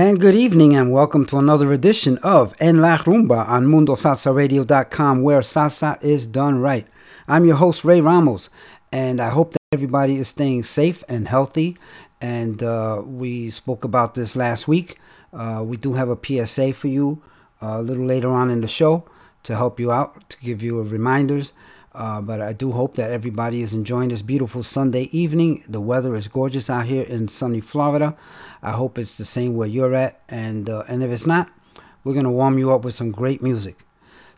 And good evening, and welcome to another edition of En La Rumba on MundoSalsaRadio.com, where salsa is done right. I'm your host, Ray Ramos, and I hope that everybody is staying safe and healthy. And uh, we spoke about this last week. Uh, we do have a PSA for you uh, a little later on in the show to help you out, to give you reminders. Uh, but I do hope that everybody is enjoying this beautiful Sunday evening. The weather is gorgeous out here in sunny Florida. I hope it's the same where you're at. And, uh, and if it's not, we're going to warm you up with some great music.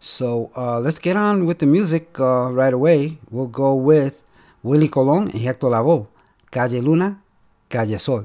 So uh, let's get on with the music uh, right away. We'll go with Willie Colon and Hector Lavoe, Calle Luna, Calle Sol.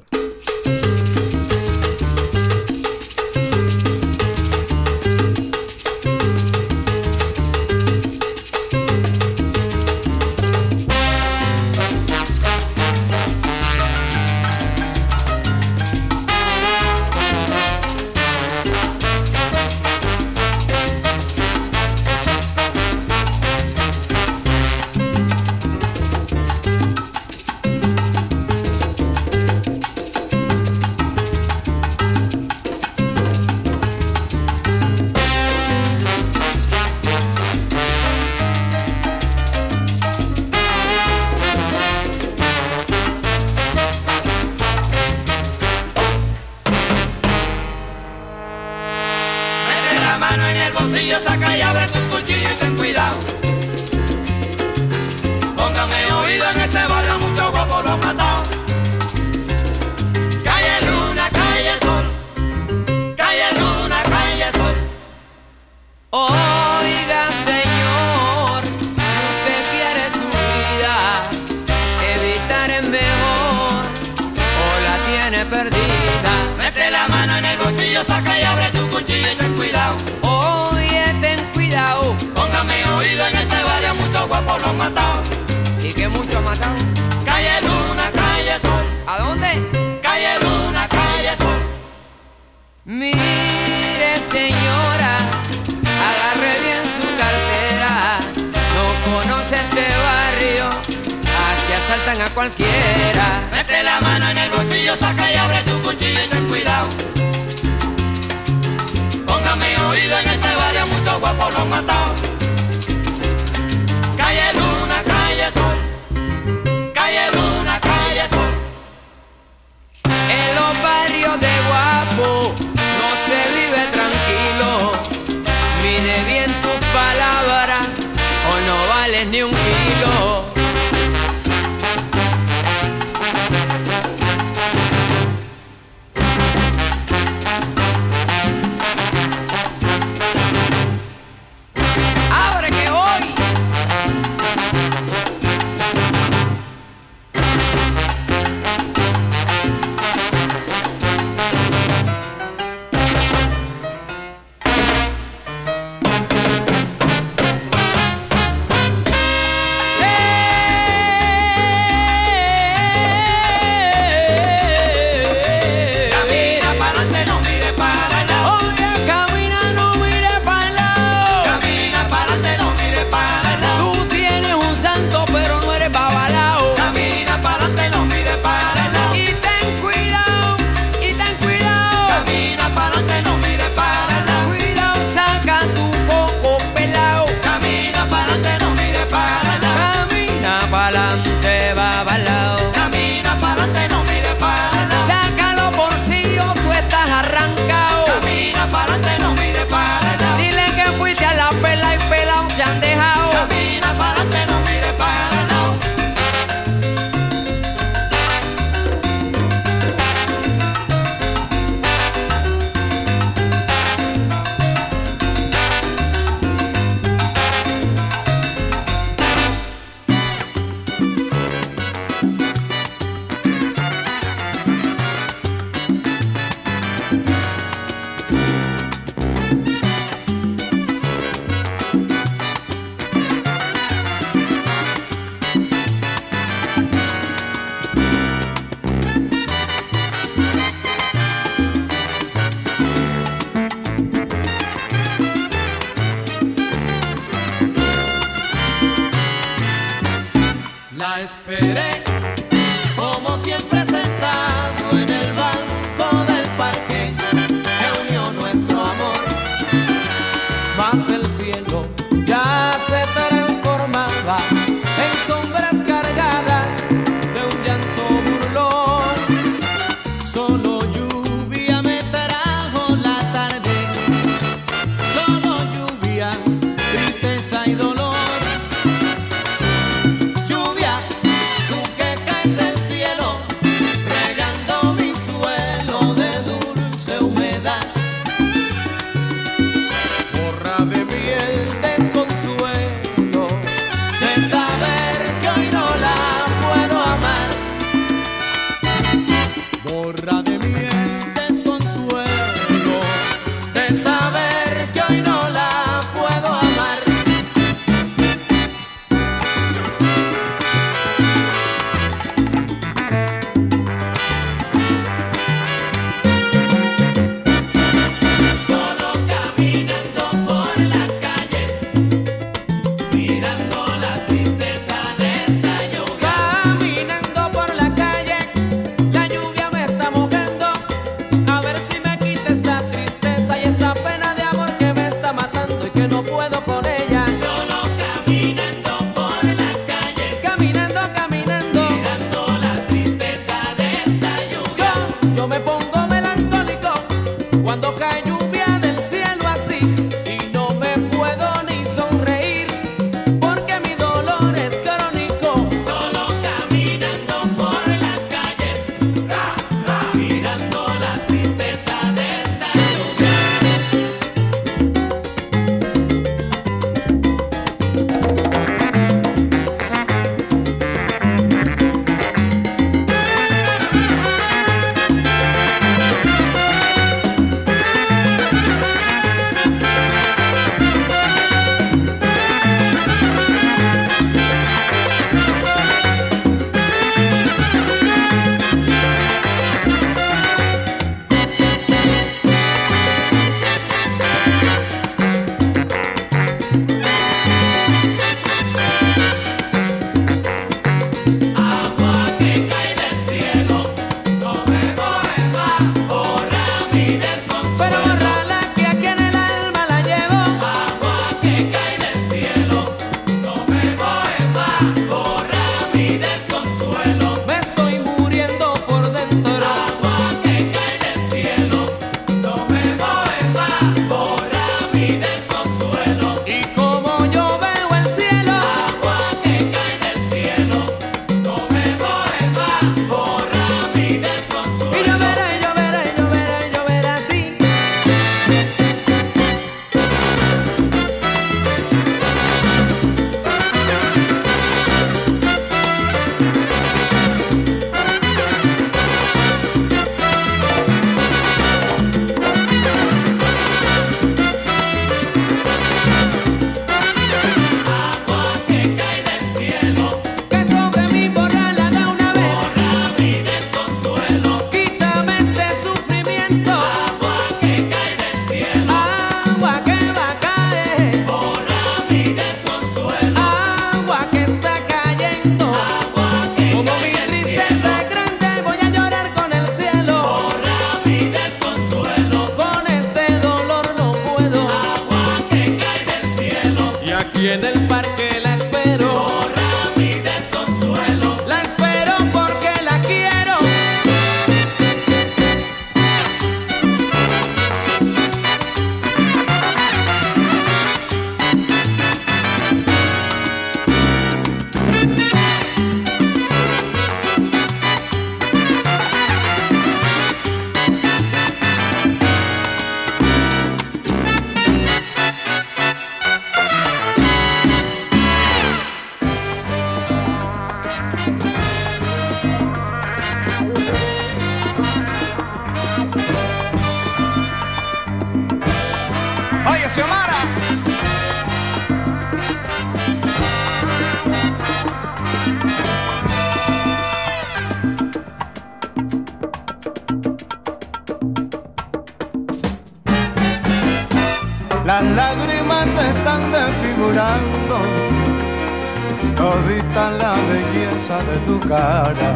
cara.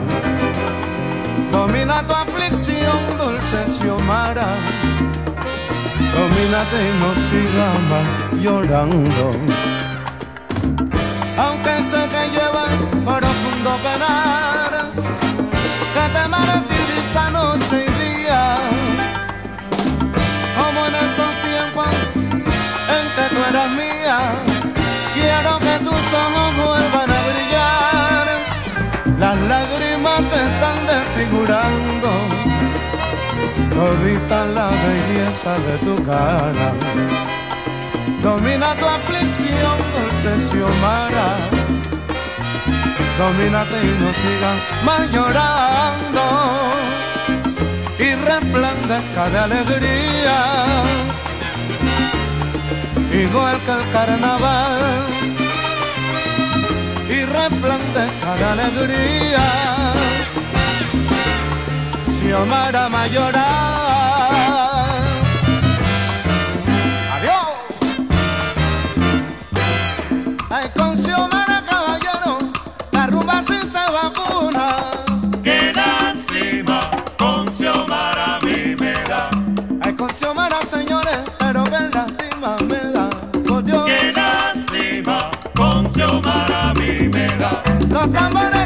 Domina tu aflicción, dulce Xiomara. Domínate y no sigas más llorando. Aunque sé que llevas profundo penar, que te martiriza noche y día. Como en esos tiempos en que tú eras mía, quiero que tus ojos vuelvan te están desfigurando. Todita la belleza de tu cara. Domina tu aflicción dulce Xiomara. Domínate y no sigan más llorando. Y resplandezca de alegría. Igual que el carnaval resplandezca de alegría. Si Omar ama llorar. Adiós. Ay, con Xiomara caballero, la rumba sí se vacuna. Qué lástima, con Xiomara a mí me da. Ay, con Xiomara señor. No cámara.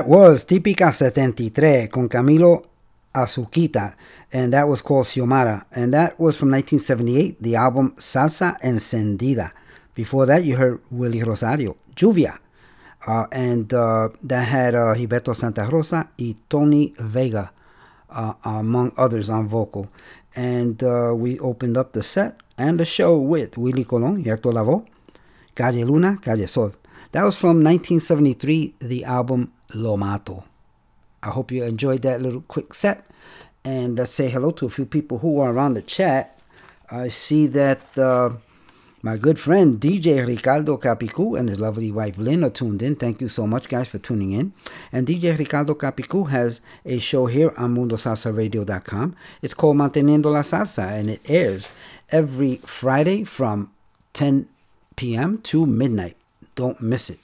That was Típica 73 con Camilo Azuquita. And that was called Xiomara. And that was from 1978, the album Salsa Encendida. Before that, you heard Willie Rosario, Lluvia. Uh, and uh, that had uh, Gilberto Santa Rosa and Tony Vega, uh, among others, on vocal. And uh, we opened up the set and the show with Willie Colon y Hector Lavoe, Calle Luna, Calle Sol. That was from 1973, the album Lo Mato. I hope you enjoyed that little quick set. And let's say hello to a few people who are on the chat. I see that uh, my good friend DJ Ricardo Capicu and his lovely wife Lynn are tuned in. Thank you so much, guys, for tuning in. And DJ Ricardo Capicu has a show here on MundoSalsaRadio.com. It's called Manteniendo la Salsa, and it airs every Friday from 10 p.m. to midnight. Don't miss it.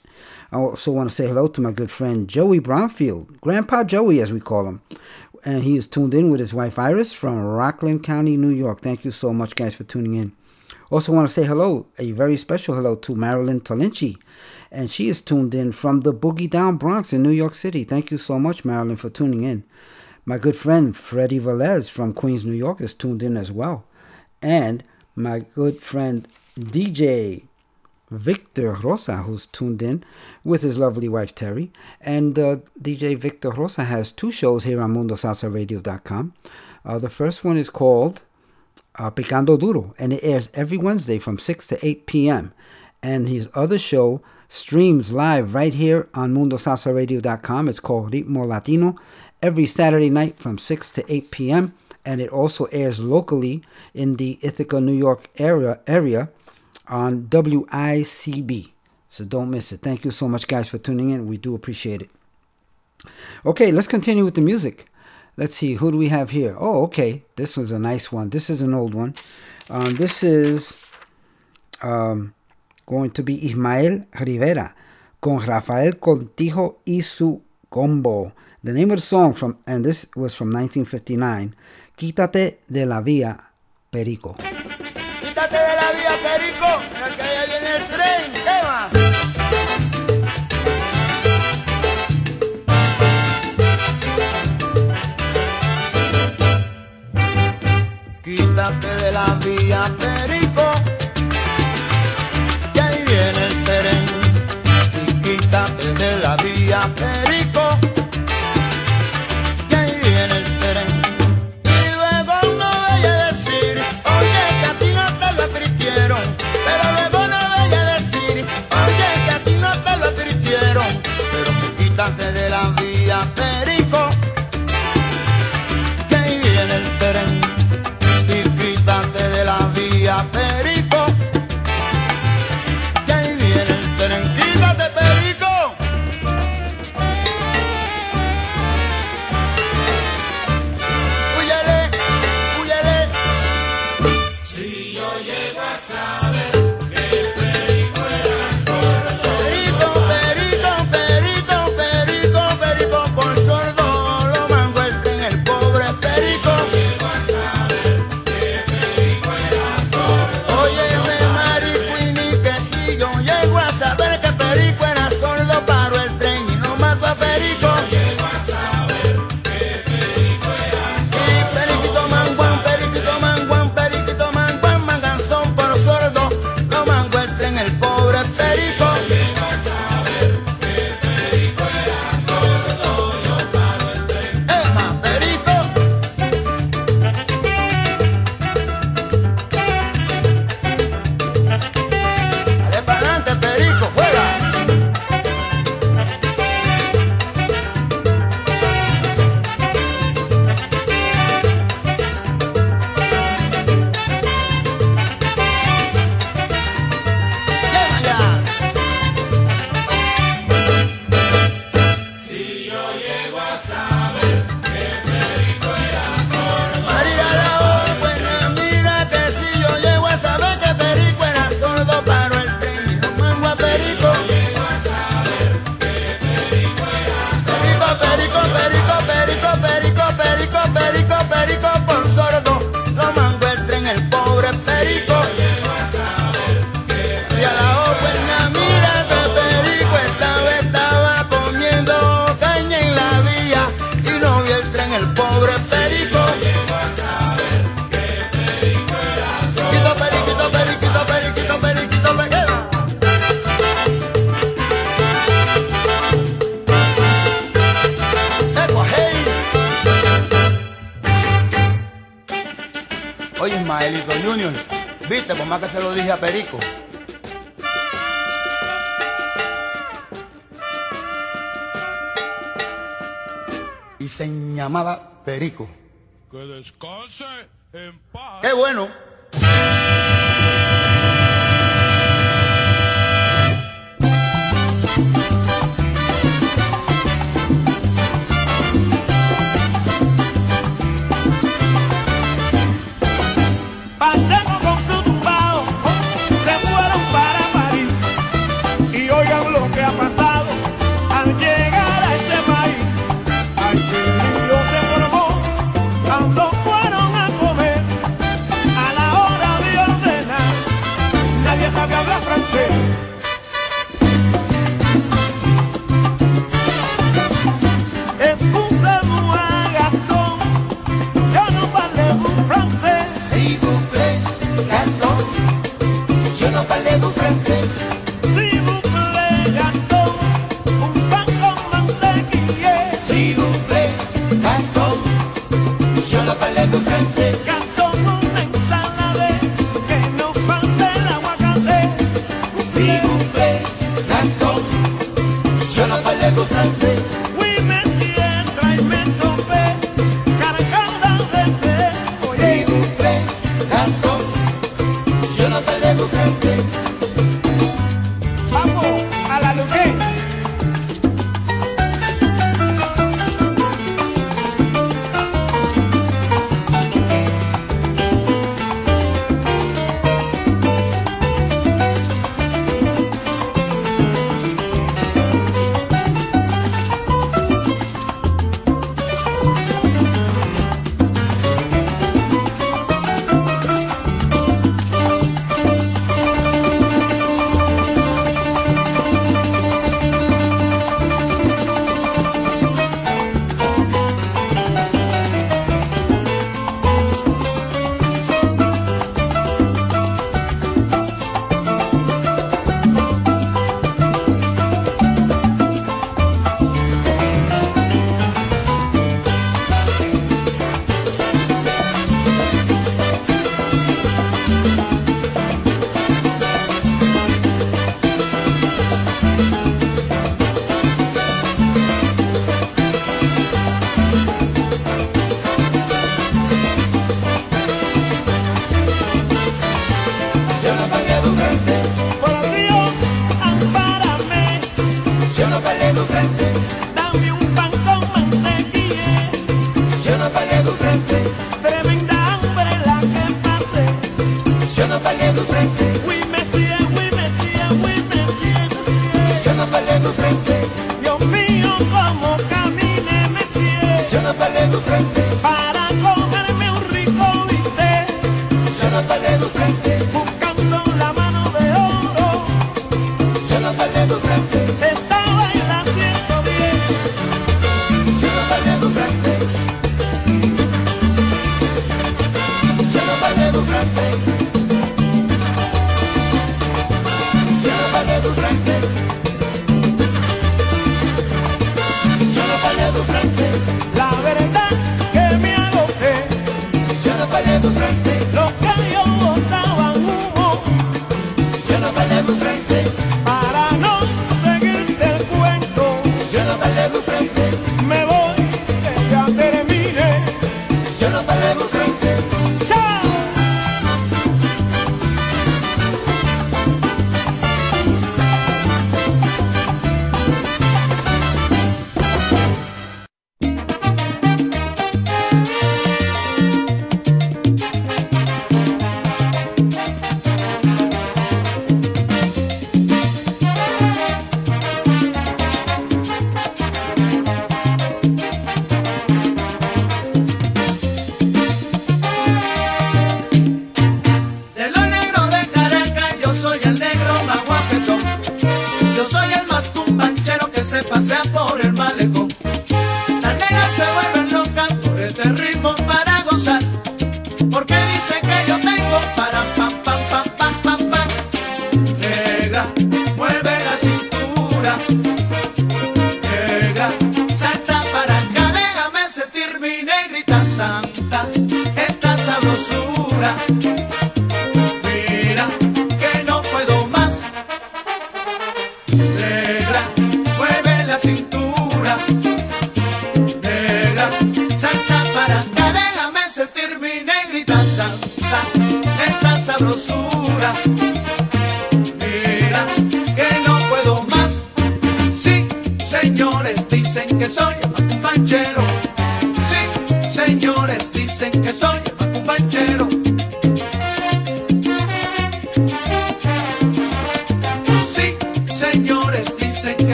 I also want to say hello to my good friend Joey Brownfield, Grandpa Joey, as we call him. And he is tuned in with his wife Iris from Rockland County, New York. Thank you so much, guys, for tuning in. Also, want to say hello, a very special hello to Marilyn Tolinchi. And she is tuned in from the Boogie Down Bronx in New York City. Thank you so much, Marilyn, for tuning in. My good friend Freddie Velez from Queens, New York is tuned in as well. And my good friend DJ Victor Rosa, who's tuned in with his lovely wife Terry. And uh, DJ Victor Rosa has two shows here on MundoSalsaRadio.com. Uh, the first one is called uh, Picando Duro, and it airs every Wednesday from 6 to 8 p.m. And his other show streams live right here on MundoSalsaRadio.com. It's called Ritmo Latino every Saturday night from 6 to 8 p.m. And it also airs locally in the Ithaca, New York area, area on WICB. So don't miss it. Thank you so much, guys, for tuning in. We do appreciate it. Okay, let's continue with the music. Let's see, who do we have here? Oh, okay. This was a nice one. This is an old one. Um, this is um, going to be Ismael Rivera con Rafael Cortijo y su combo. The name of the song from, and this was from 1959, Quítate de la Vía Perico. Quítate Descanse en paz. Qué bueno. Eu não pas l'air de prince. Messias, merci, Messias, merci, Messias. Eu não Je n'ai pas l'air de como camine, Messias. Eu não pas l'air francês.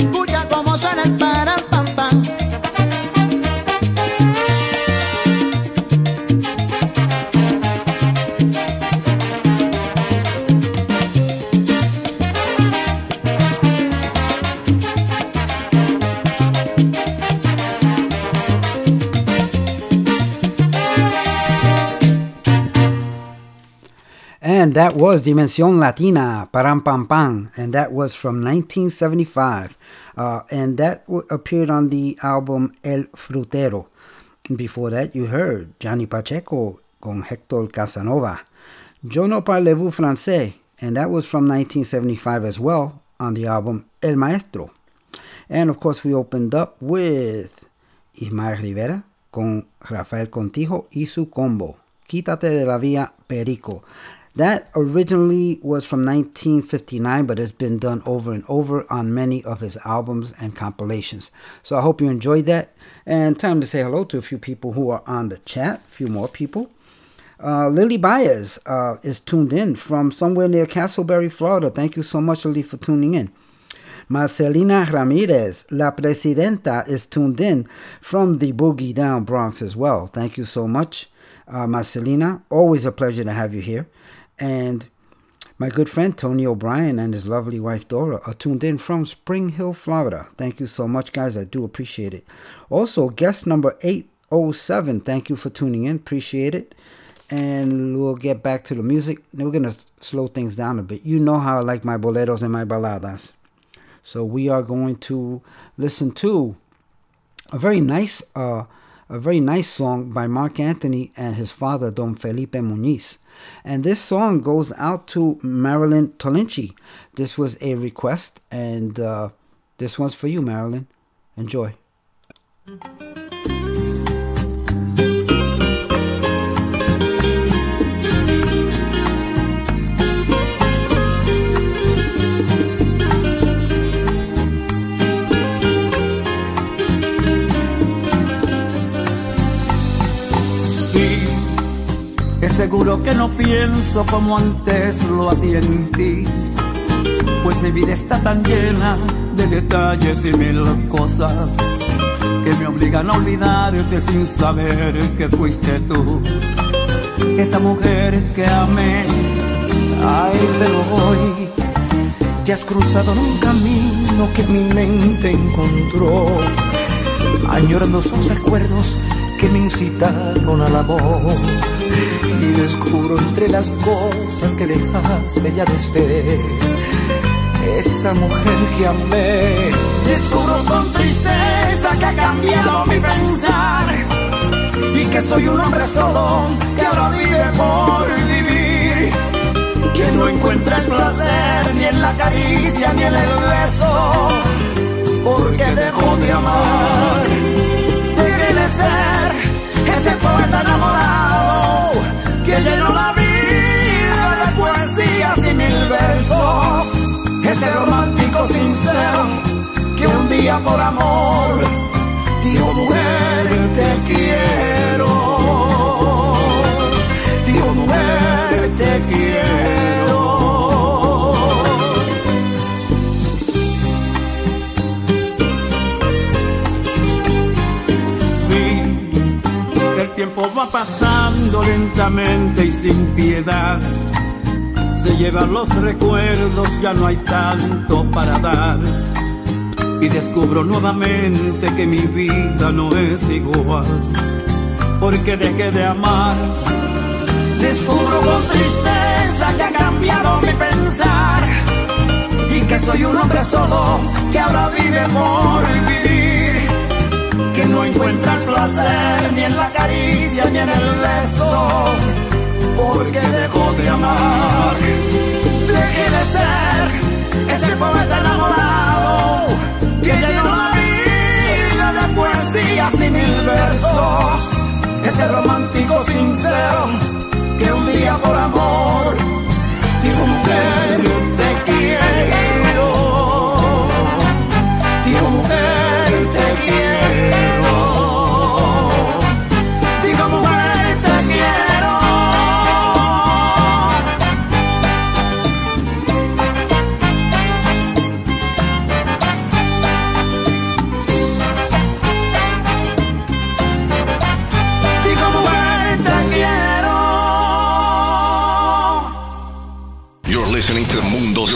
Y escucha cómo suena el param, And that was Dimension Latina, Param Pam Pam, and that was from 1975. Uh, and that w- appeared on the album El Frutero. Before that, you heard Johnny Pacheco con Hector Casanova. Yo no parlez-vous français, and that was from 1975 as well on the album El Maestro. And of course, we opened up with Ismael Rivera con Rafael Cortijo y su combo, Quítate de la Vía Perico. That originally was from 1959, but it's been done over and over on many of his albums and compilations. So I hope you enjoyed that. And time to say hello to a few people who are on the chat, a few more people. Uh, Lily Baez uh, is tuned in from somewhere near Casselberry, Florida. Thank you so much, Lily, for tuning in. Marcelina Ramirez, La Presidenta, is tuned in from the Boogie Down Bronx as well. Thank you so much, uh, Marcelina. Always a pleasure to have you here. And my good friend Tony O'Brien and his lovely wife Dora are tuned in from Spring Hill, Florida. Thank you so much, guys. I do appreciate it. Also, guest number 807, thank you for tuning in. Appreciate it. And we'll get back to the music. We're going to slow things down a bit. You know how I like my boleros and my baladas. So we are going to listen to a very nice, uh, a very nice song by Marc Anthony and his father Don Felipe Muniz. And this song goes out to Marilyn Tolinchi. This was a request, and uh, this one's for you, Marilyn. Enjoy. Sí, es seguro que no pienso como antes lo hacía en ti. Pues mi vida está tan llena de detalles y mil cosas que me obligan a olvidarte sin saber que fuiste tú. Esa mujer que amé, ay, pero hoy te has cruzado en un camino que mi mente encontró añorando esos recuerdos que me incitaron al amor. Y descubro entre las cosas que dejaste ya de ser esa mujer que amé. Descubro con tristeza que ha cambiado mi pensar y que soy un hombre solo que ahora vive por vivir. Que no encuentra el placer ni en la caricia ni en el beso, porque dejó de amar. Debe de ser ese poeta enamorado que llenó la vida de poesías y mil versos. Ese romántico sincero que un día por amor dijo mujer te quiero. Dijo mujer te quiero. Va pasando lentamente y sin piedad. Se llevan los recuerdos, ya no hay tanto para dar. Y descubro nuevamente que mi vida no es igual. Porque dejé de amar. Descubro con tristeza que ha cambiado mi pensar. Y que soy un hombre solo que ahora vive por vivir que no encuentra el placer ni en la caricia ni en el beso, porque dejó de amar. Deje de ser ese poeta enamorado que llenó la vida de poesías y mil versos, ese romántico sincero que un día por amor dijo mujer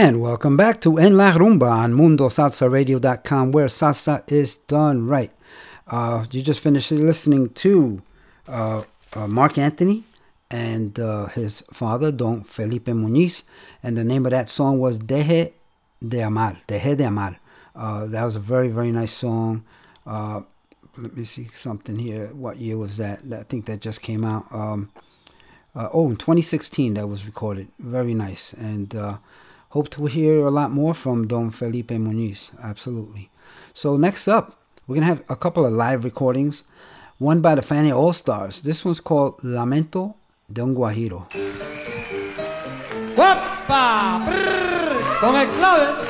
And welcome back to En La Rumba on MundoSalsaRadio.com, where salsa is done right. Uh, you just finished listening to uh, uh, Marc Anthony and uh, his father, Don Felipe Muñiz, and the name of that song was Deje de Amar. Deje de Amar. Uh, that was a very, very nice song. Uh, let me see something here. What year was that? I think that just came out. Um, oh, in 2016 that was recorded. Very nice. And hope to hear a lot more from Don Felipe Muniz. Absolutely. So next up, we're going to have a couple of live recordings. One by the Fania All Stars. This one's called Lamento de un Guajiro. ¡Guapa! Brrr, Con el. ¡Clave,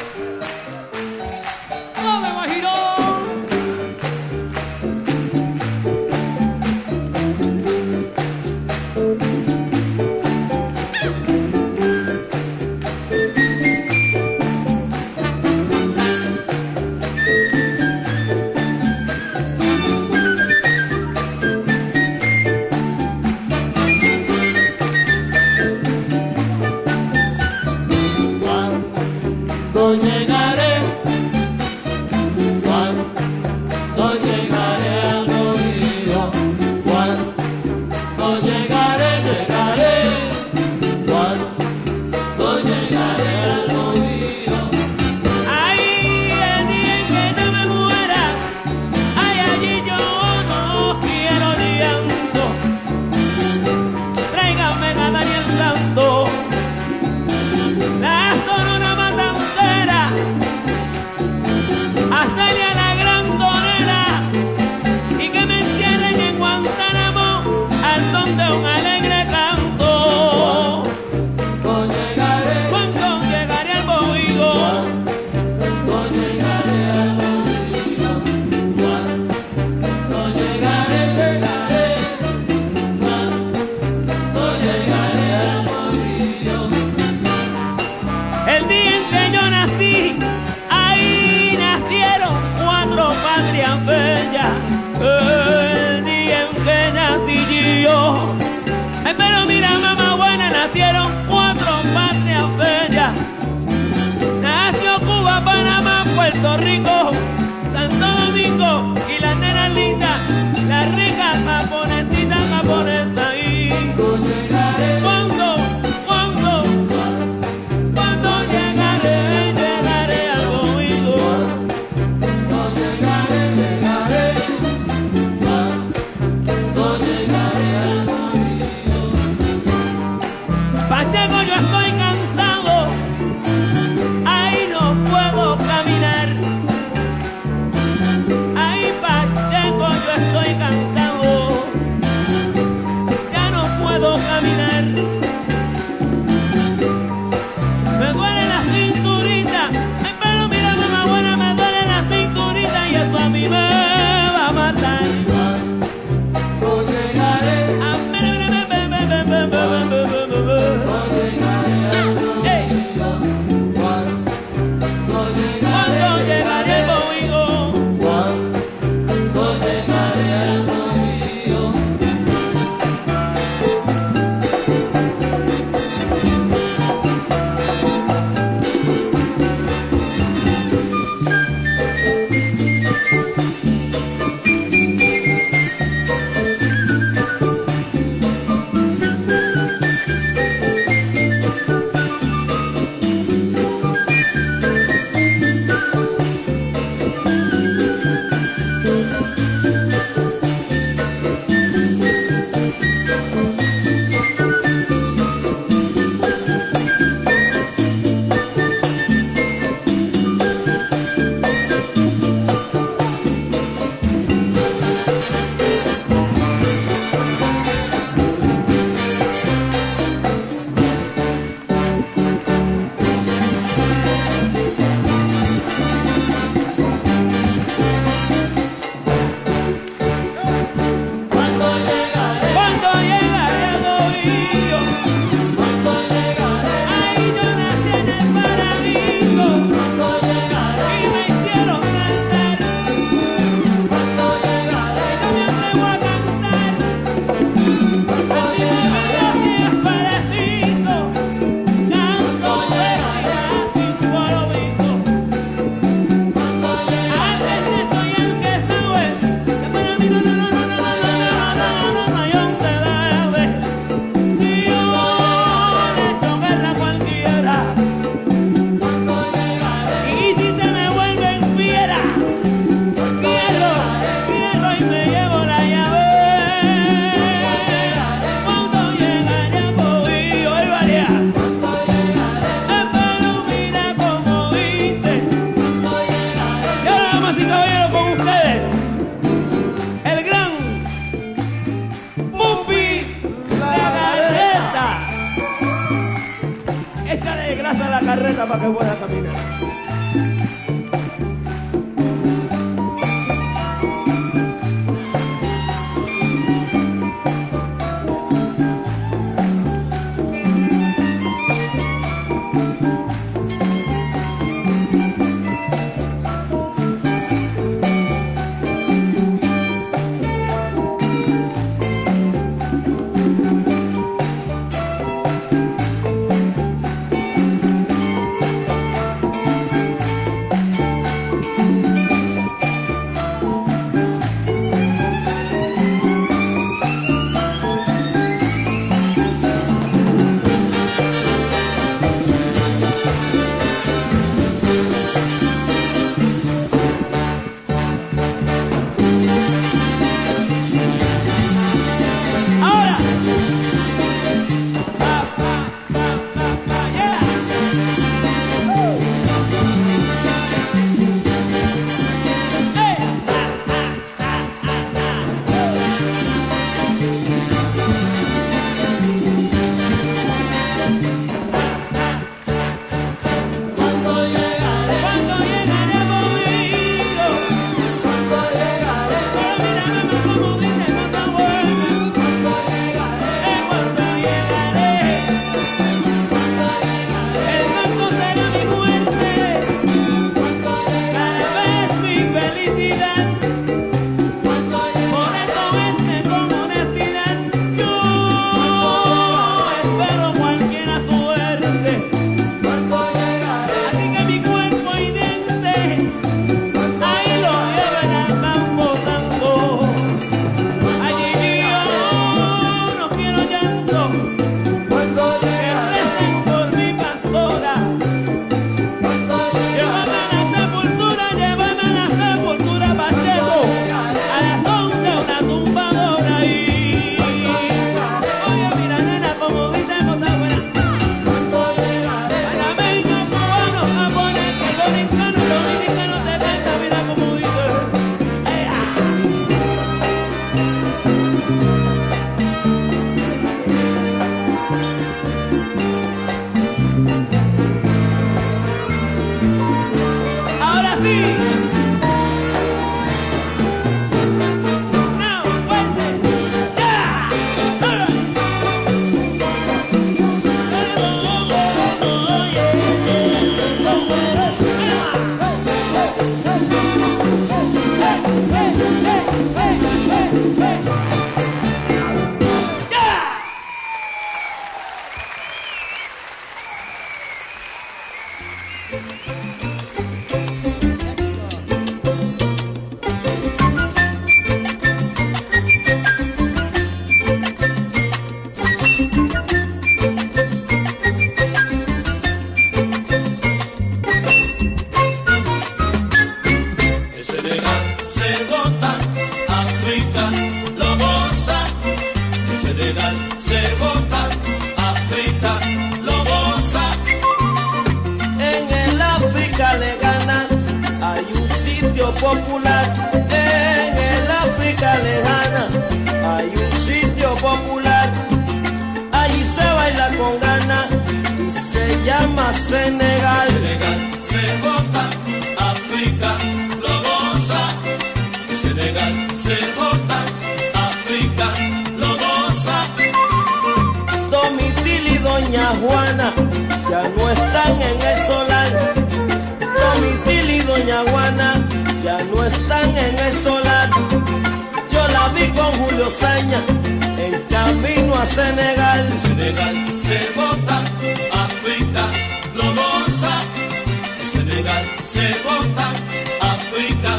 se corta, África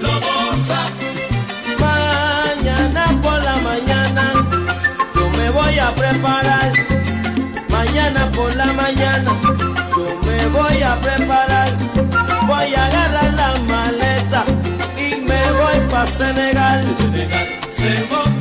lo goza. Mañana por la mañana yo me voy a preparar. Mañana por la mañana yo me voy a preparar. Voy a agarrar la maleta y me voy para Senegal. Senegal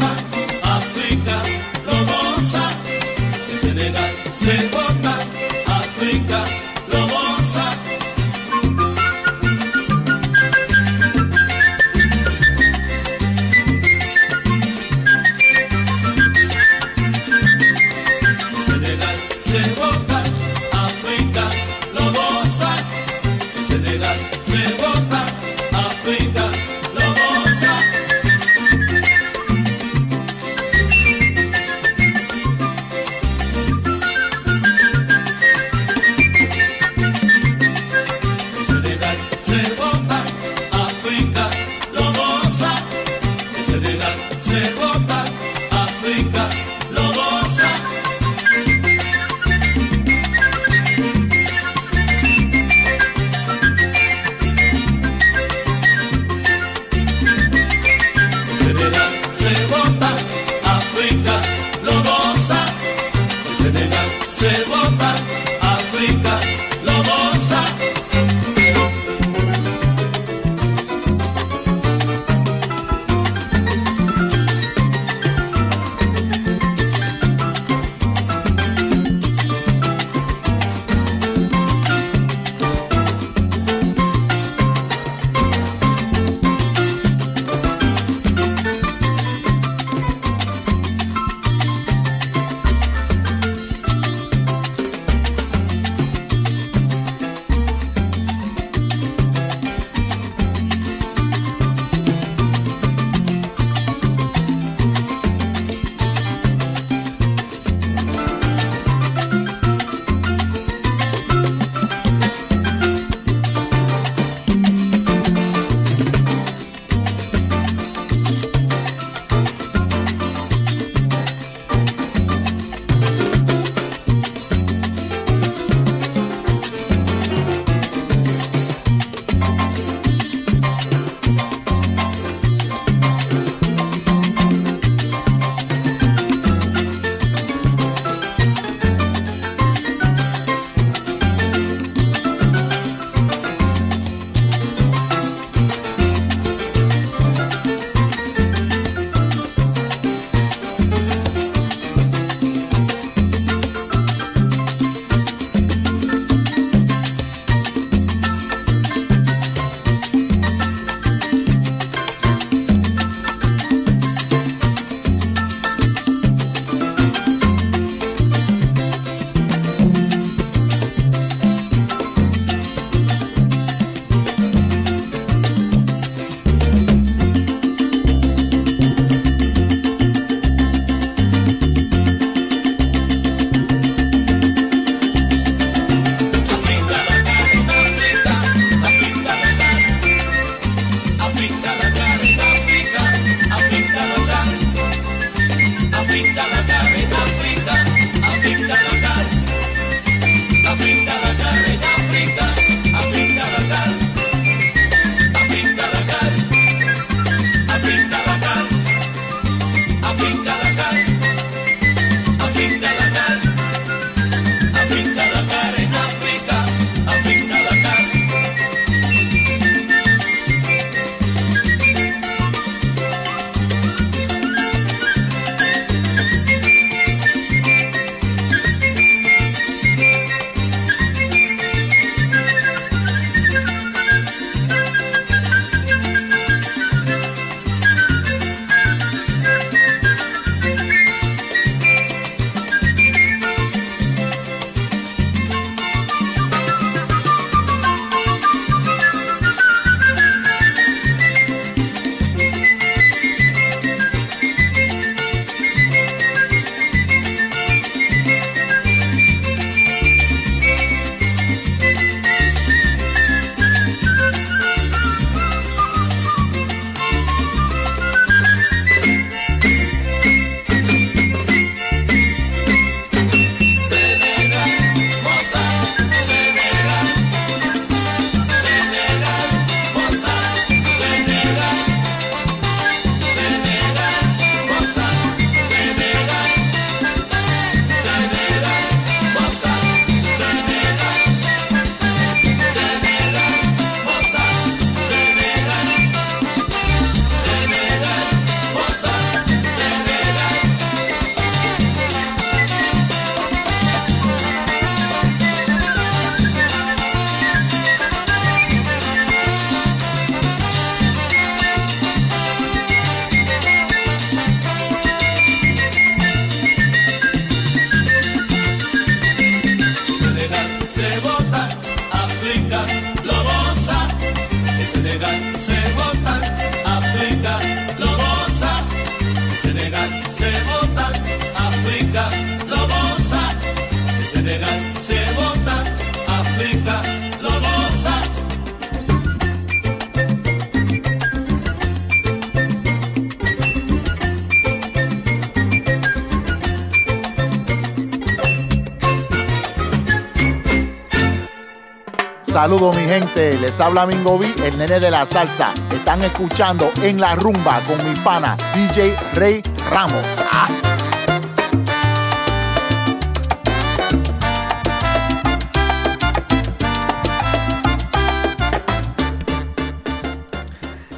les habla Mingo B, el nene de la salsa. Están escuchando en la rumba con mi pana DJ Rey Ramos. Ah.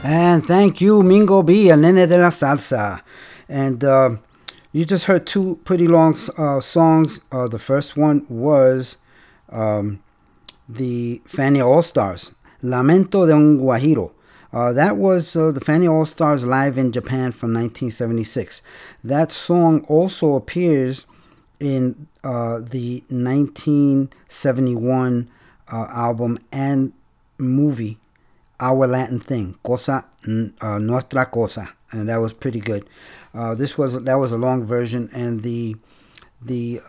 And thank you, Mingo B, El Nene de la Salsa. And uh, you just heard two pretty long uh, songs. Uh, the first one was um, the Fania All Stars, Lamento de un Guajiro. Uh, that was uh, the Fania All Stars live in Japan from 1976. That song also appears in uh, the 1971 uh, album and movie Our Latin Thing, Cosa uh, Nuestra Cosa, and that was pretty good. Uh, this was that was a long version, and the the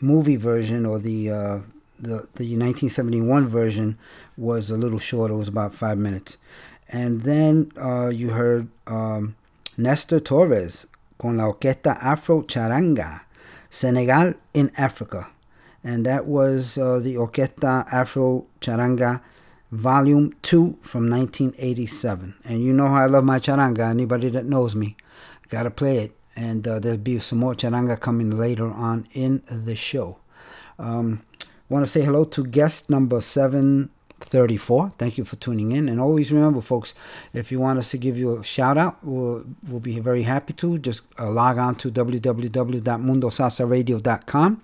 movie version or the, the the 1971 version was a little short. It was about five minutes, and then uh, you heard um, Nestor Torres con la Orquesta Afro Charanga, Senegal in Africa, and that was uh, the Orquesta Afro Charanga Volume 2 from 1987. And you know how I love my charanga. Anybody that knows me, gotta play it. And uh, there'll be some more charanga coming later on in the show. Um, Want to say hello to guest number 734. Thank you for tuning in. And always remember, folks, if you want us to give you a shout out, we'll, we'll be very happy to. Just uh, log on to www.mundosalsaradio.com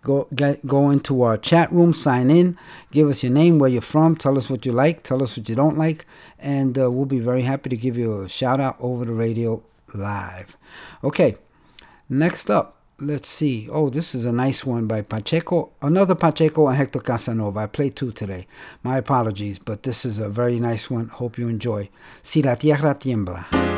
go get go into our chat room sign in give us your name where you're from tell us what you like tell us what you don't like and uh, we'll be very happy to give you a shout out over the radio live okay next up let's see. Oh this is a nice one by pacheco. Another pacheco and hector casanova. I played two today. My apologies but this is a very nice one. Hope you enjoy. Si la tierra tiembla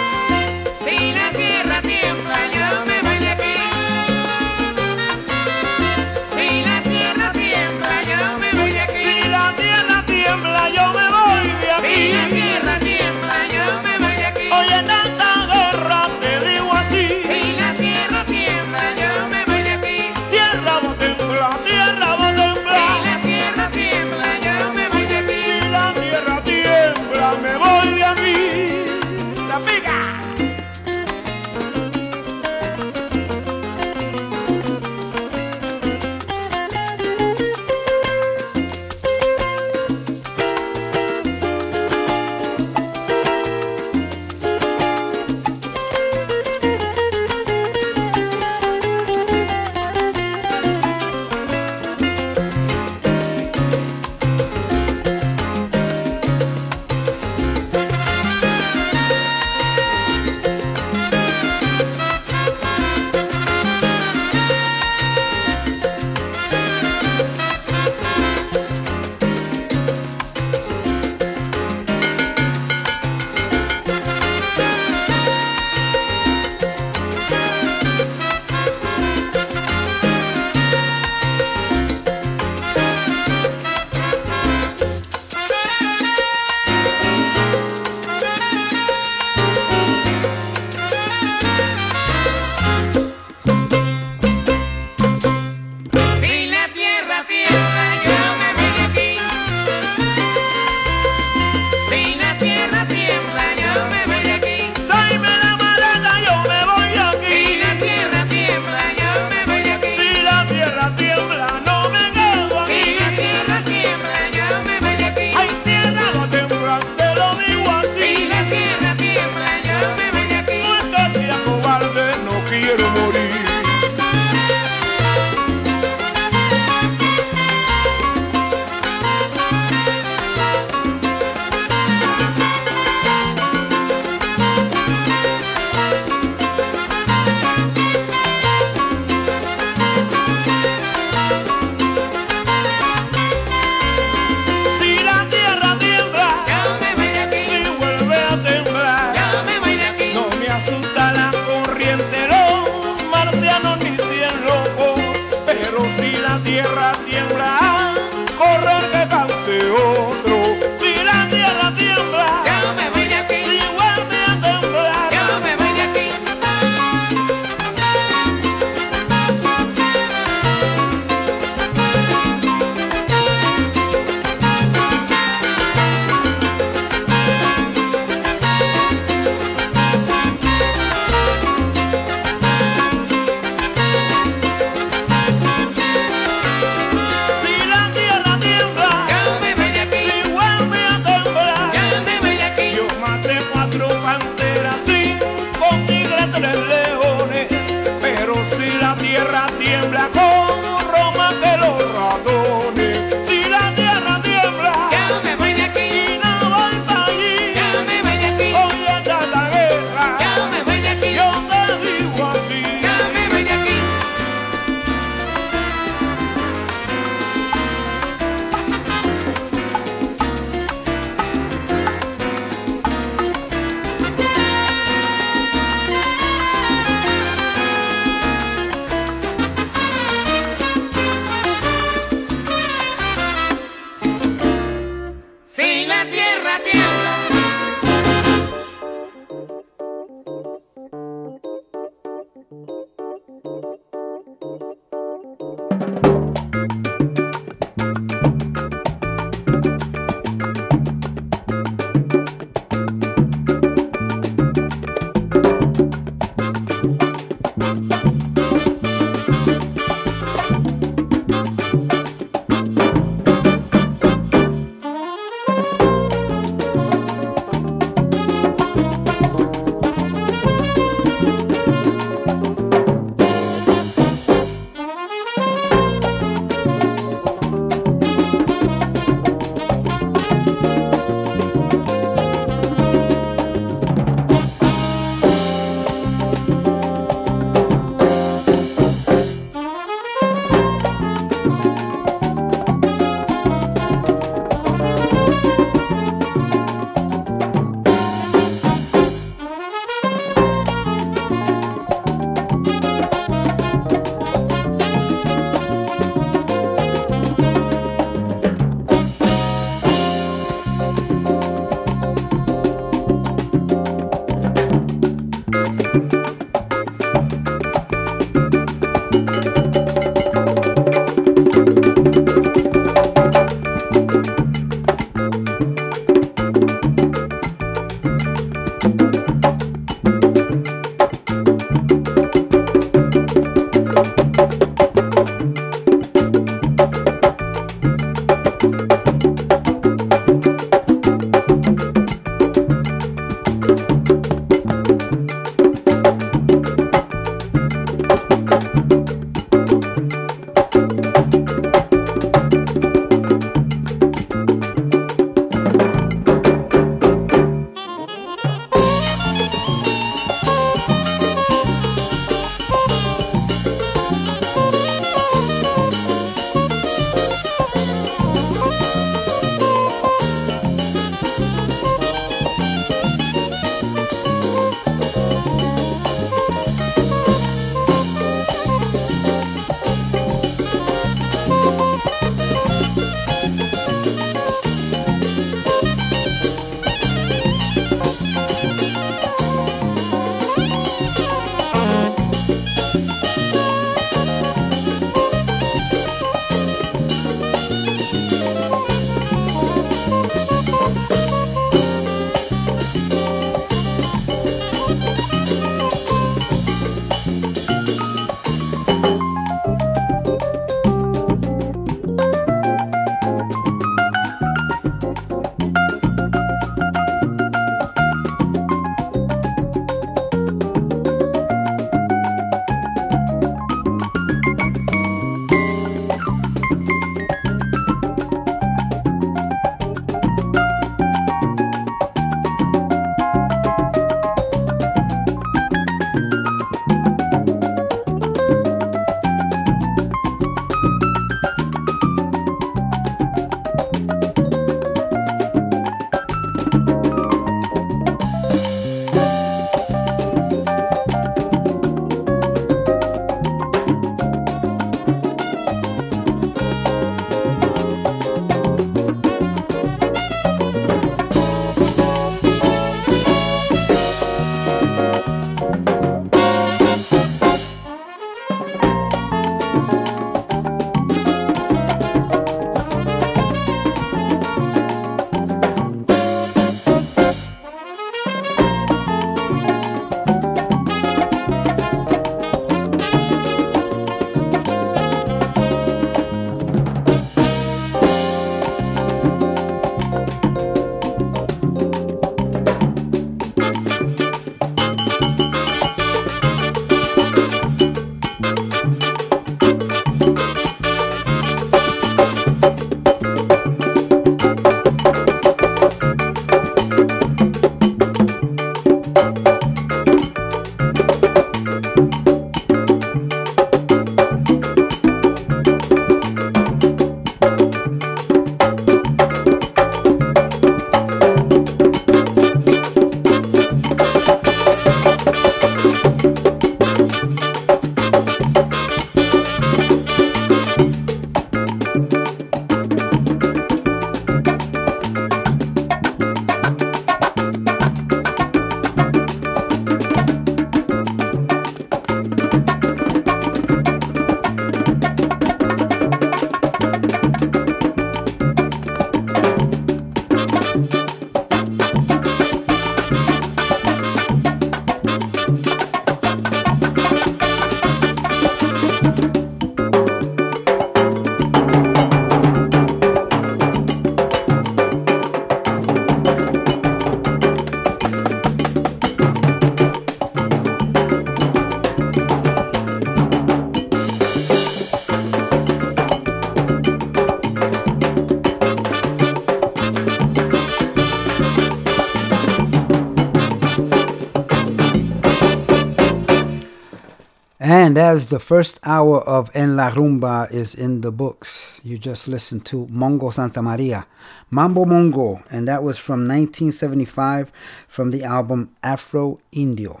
as the first hour of En La Rumba is in the books, you just listened to Mongo Santa Maria, Mambo Mongo, and that was from 1975 from the album Afro Indio.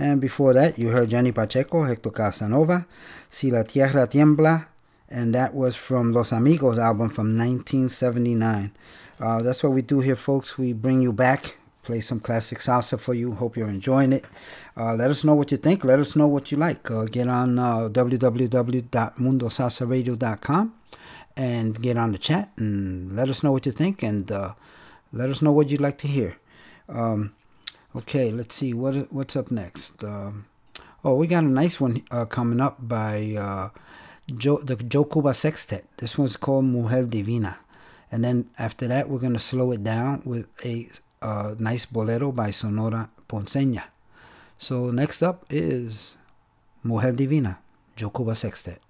And before that, you heard Johnny Pacheco, Hector Casanova, Si la Tierra Tiembla, and that was from Los Amigos album from 1979. Uh, that's what we do here, folks. We bring you back, play some classic salsa for you. Hope you're enjoying it. Uh, let us know what you think. Let us know what you like. Uh, get on uh, www.mundosalsaradio.com and get on the chat and let us know what you think and uh, let us know what you'd like to hear. Um, okay, let's see what what's up next. Um, oh, we got a nice one uh, coming up by uh, the Joe Cuba Sextet. This one's called Mujer Divina. And then after that, we're going to slow it down with a uh, nice bolero by Sonora Ponceña. So next up is Mujer Divina, Joe Cuba Sextet.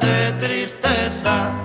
De tristeza,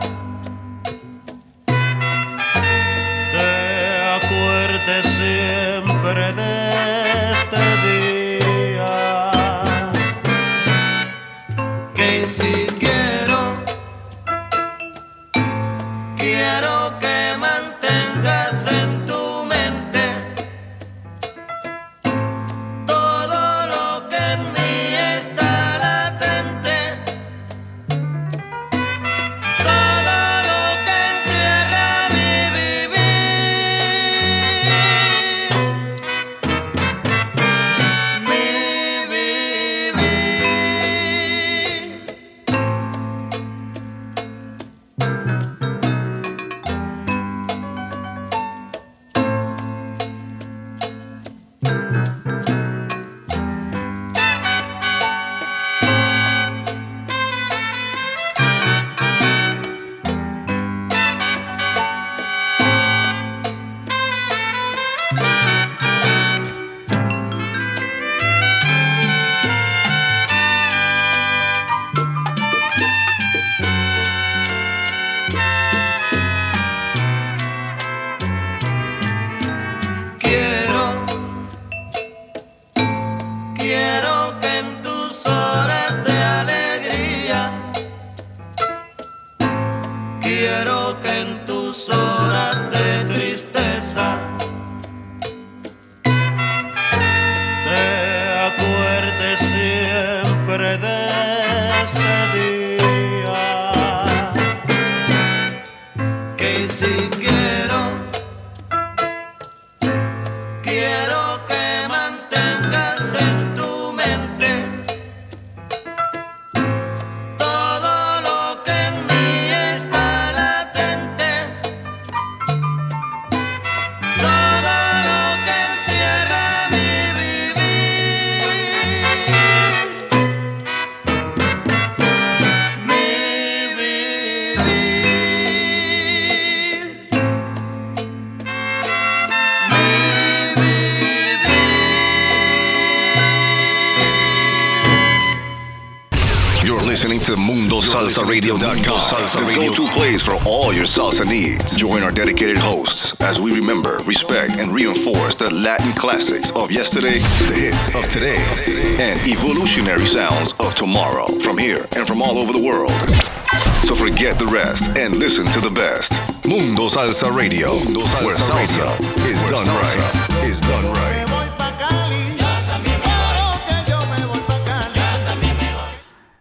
Salsa Radio, Mundo Salsa where salsa is done right. Is done right.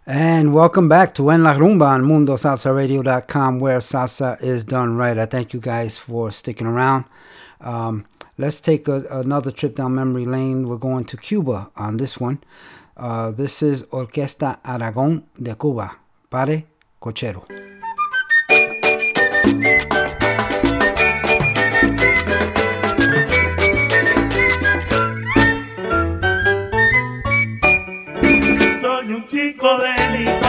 And welcome back to En La Rumba on MundoSalsaRadio.com, where salsa is done right. I thank you guys for sticking around. Um, let's take a, another trip down memory lane. We're going to Cuba on this one. Uh, this is Orquesta Aragon de Cuba. Pare Cochero. Soy un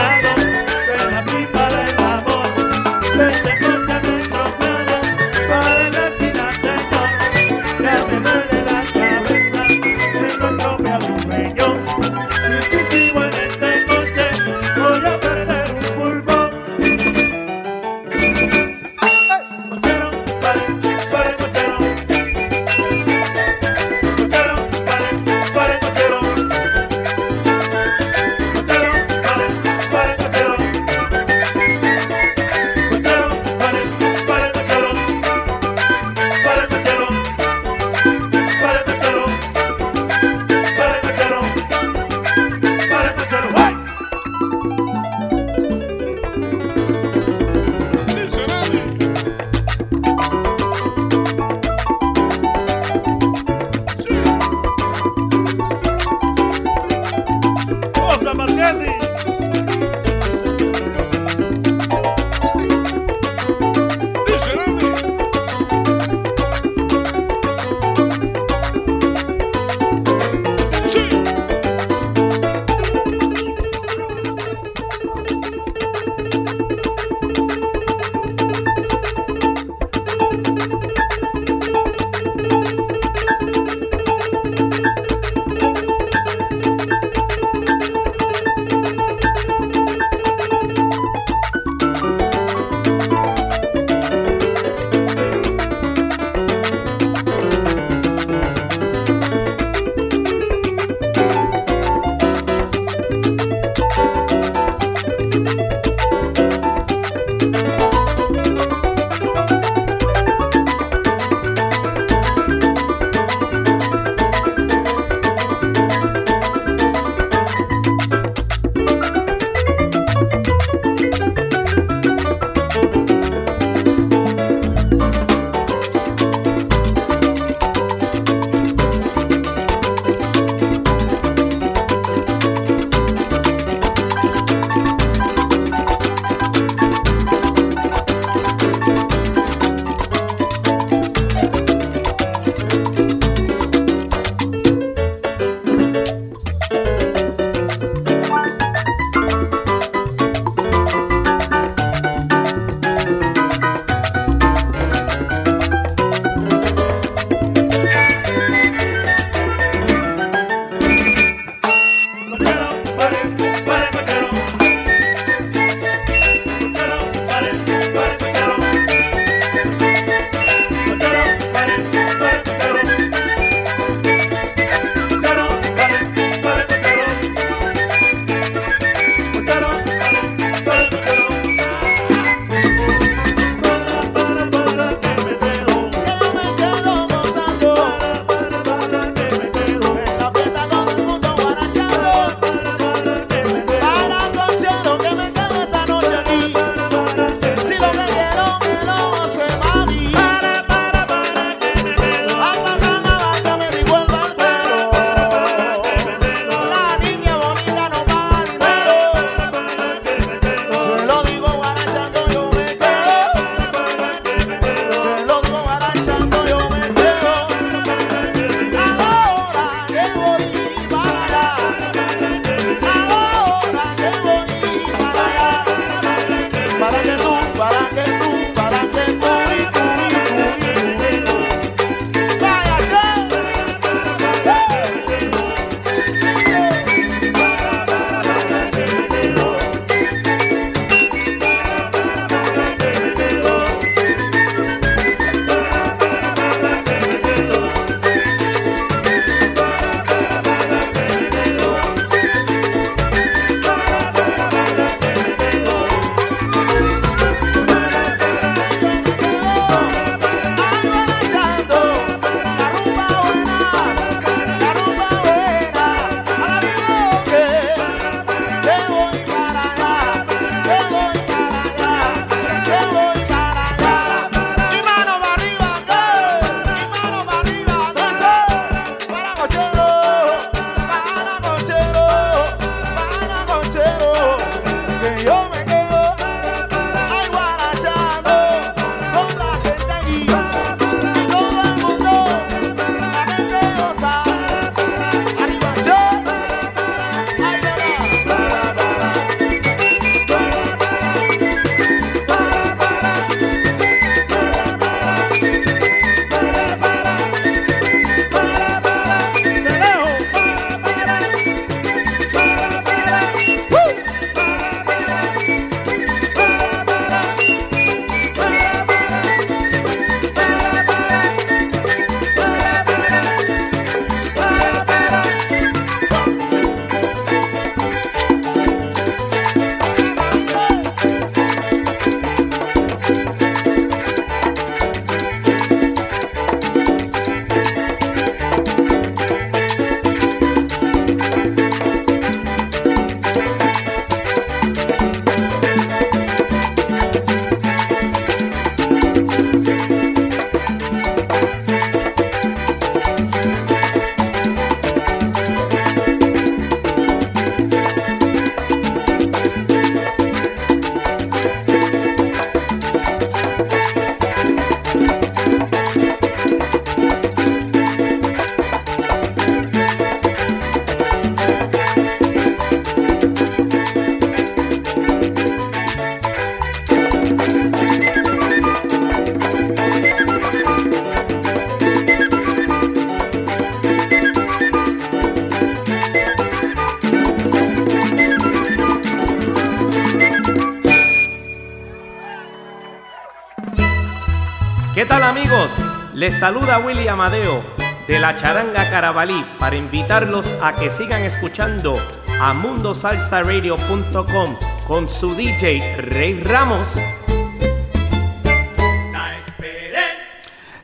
amigos? Les saluda Willy Amadeo de la Charanga Carabalí para invitarlos a que sigan escuchando a mundosalsaradio.com con su DJ Rey Ramos.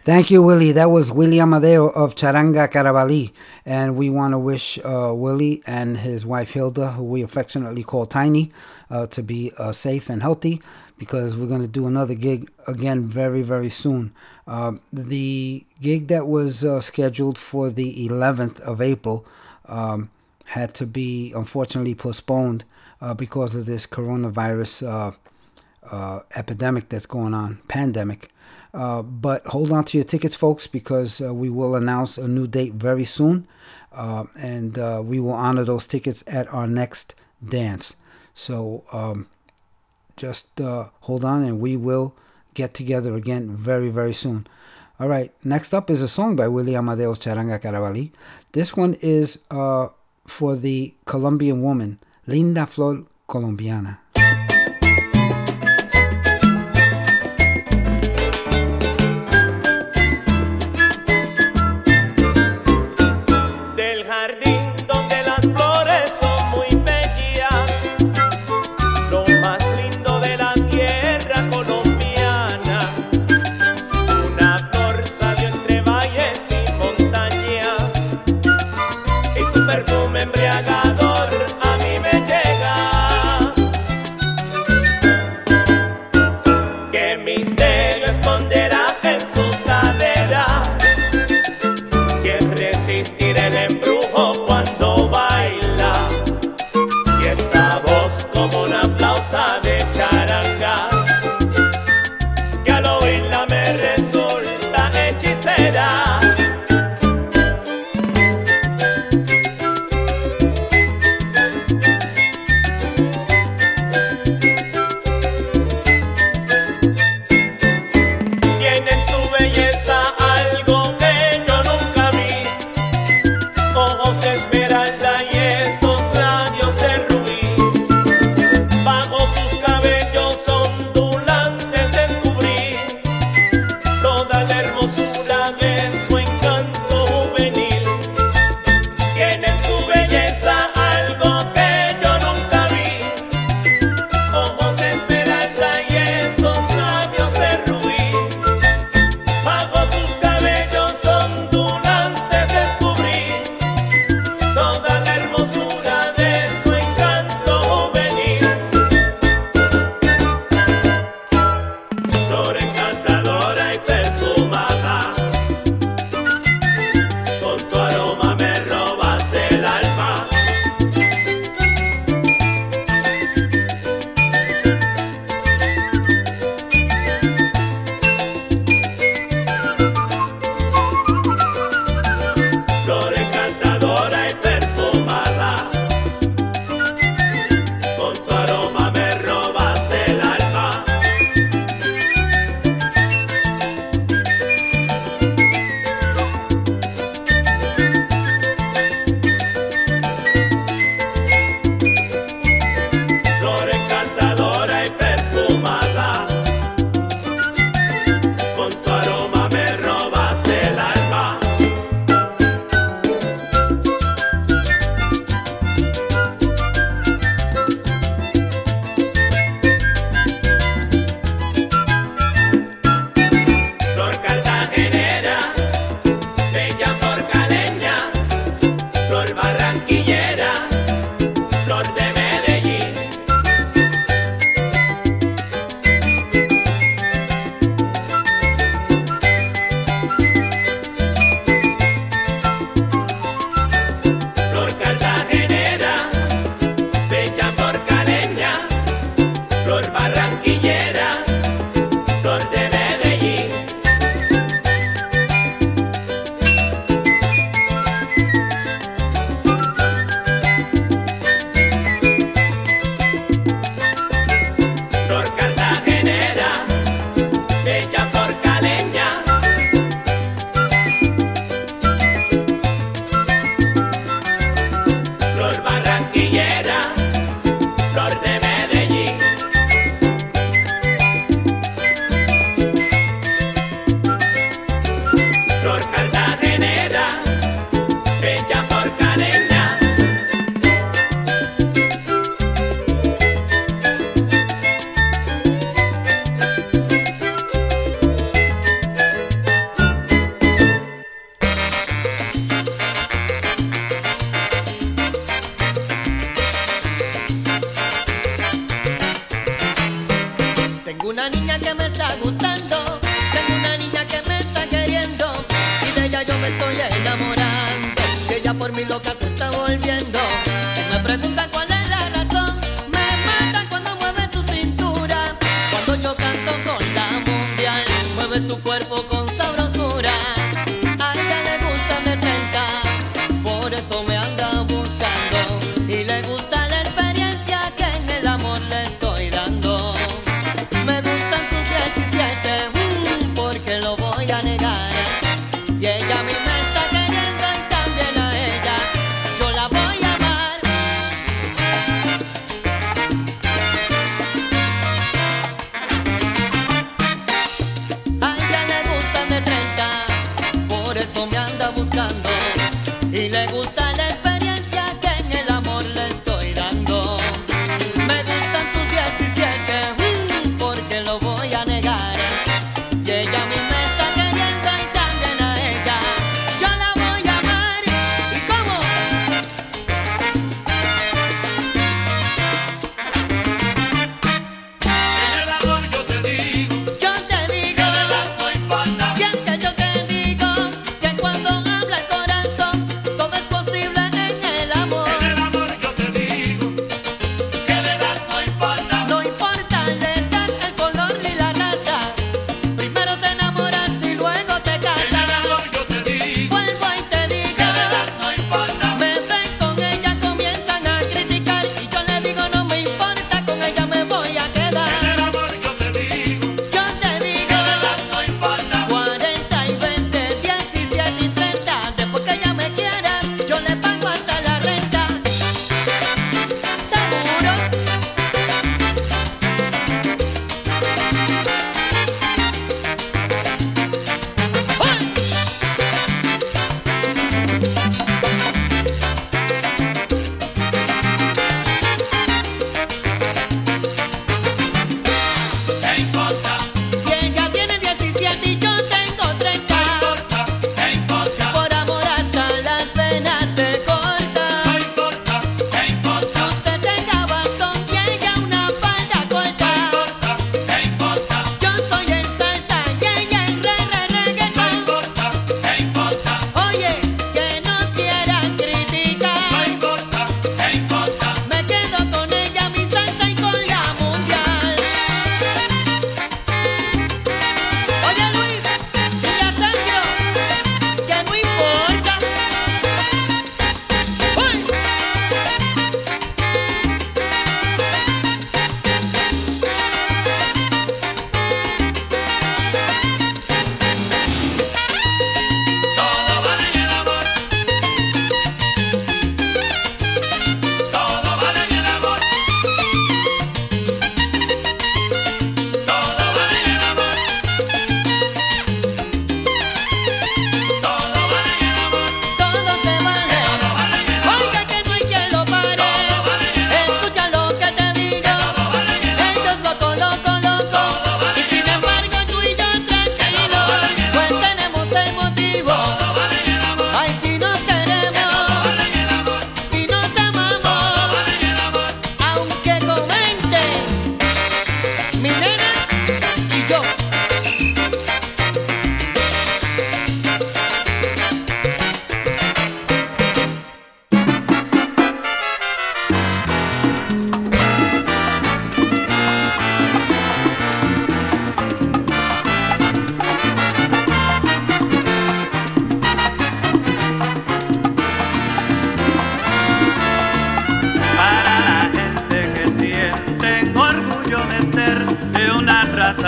Thank you, Willie. That was Willie Amadeo of Charanga Carabali. And we want to wish uh, Willie and his wife Hilda, who we affectionately call Tiny, uh, to be uh, safe and healthy because we're going to do another gig again very, very soon. Um, the gig that was uh, scheduled for the 11th of April um, had to be unfortunately postponed uh, because of this coronavirus uh, uh, epidemic that's going on, pandemic. Uh, but hold on to your tickets, folks, because uh, we will announce a new date very soon. Uh, and uh, we will honor those tickets at our next dance. So um, just uh, hold on and we will get together again very, very soon. All right, next up is a song by Willie Amadeo's Charanga Carabalí. This one is uh, for the Colombian woman, Linda Flor Colombiana. instead cuerpo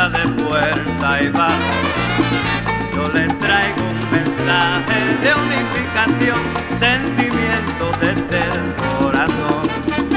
de fuerza y barra. Yo les traigo un mensaje de unificación, sentimientos desde el corazón.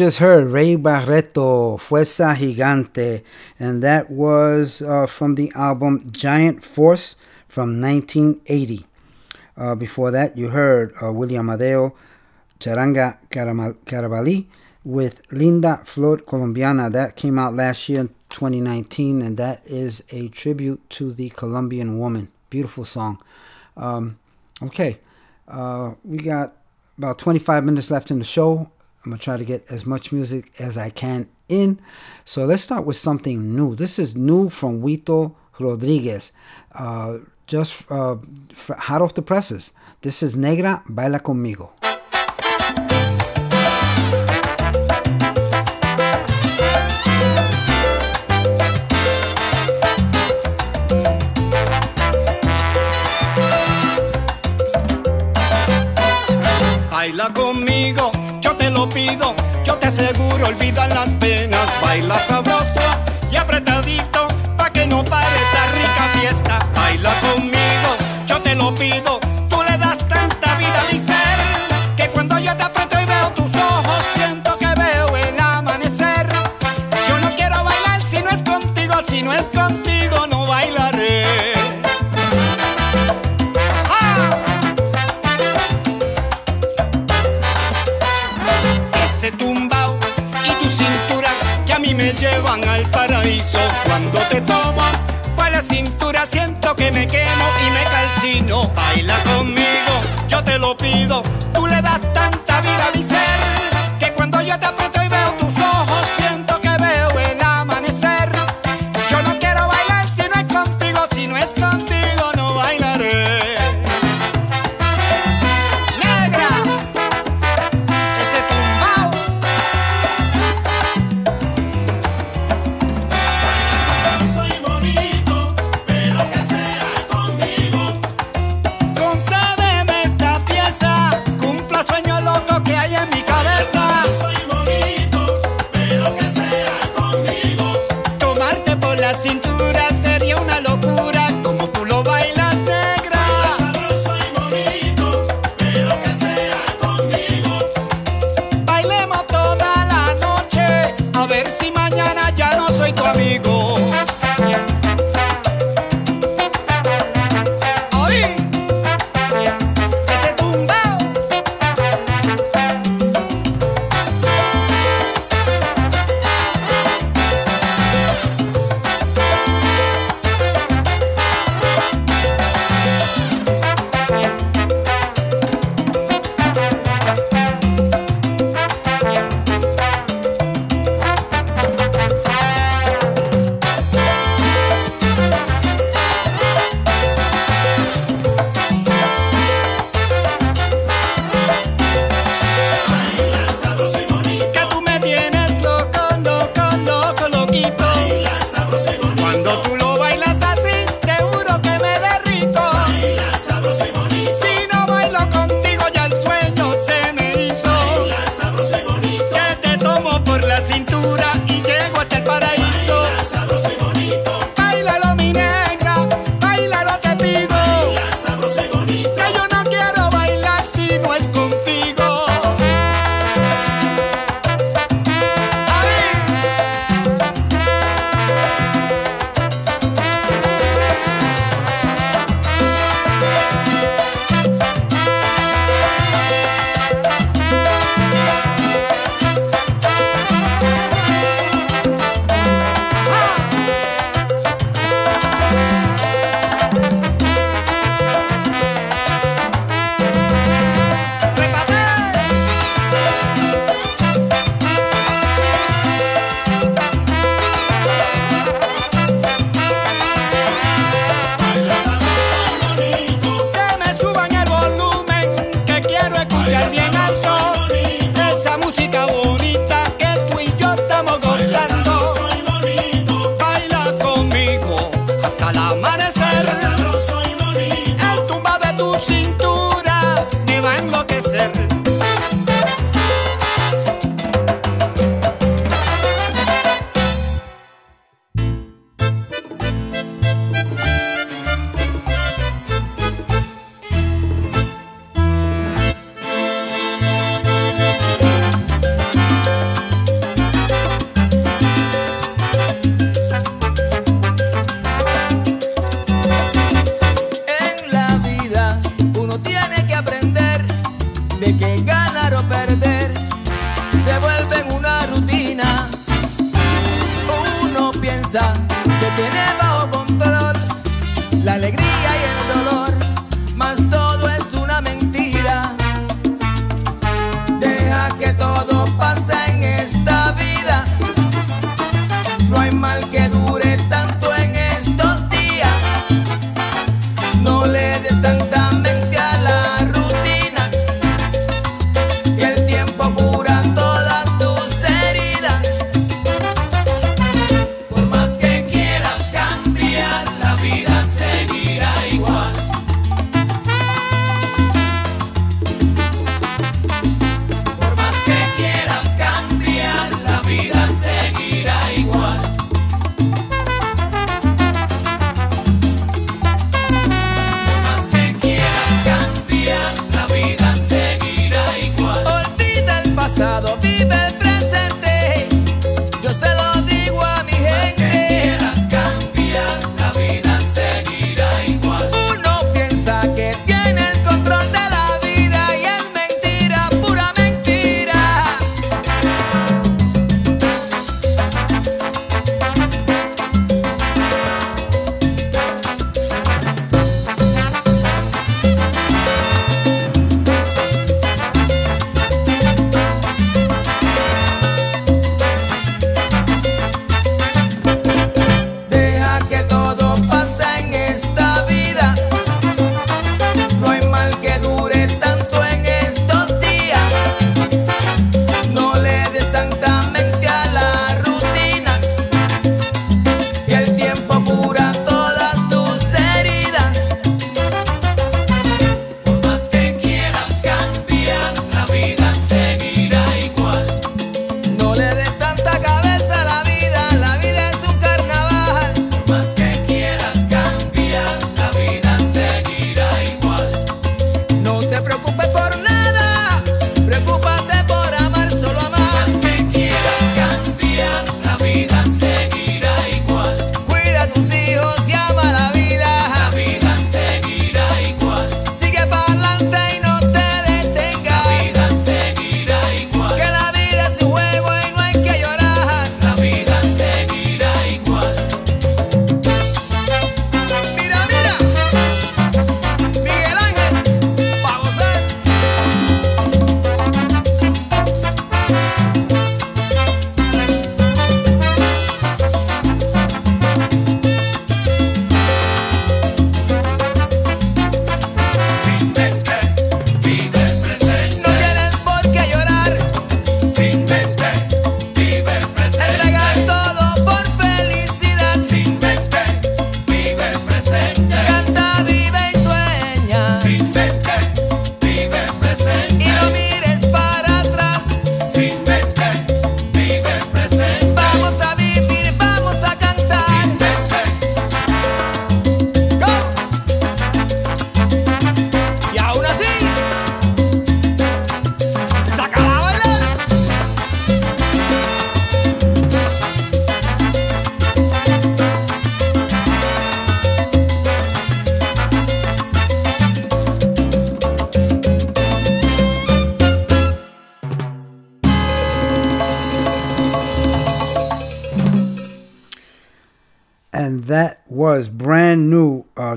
Just heard Ray Barretto, Fuerza Gigante, and that was uh, from the album Giant Force from 1980. Uh, before that, you heard uh, Willie Amadeo, Charanga Carabalí with Linda Flor Colombiana. That came out last year in 2019, and that is a tribute to the Colombian woman. Beautiful song. Um, okay, uh, we got about 25 minutes left in the show. I'm going to try to get as much music as I can in. So let's start with something new. This is new from Huito Rodriguez. Uh, just uh, hot off the presses. This is Negra Baila Conmigo. Lo pido, yo te aseguro, olvidan las penas, baila sabroso y apretadito, pa' que no pare esta rica fiesta. Baila llevan al paraíso. Cuando te tomo por la cintura siento que me quemo y me calcino. Baila conmigo, yo te lo pido. Tú le das tanta vida a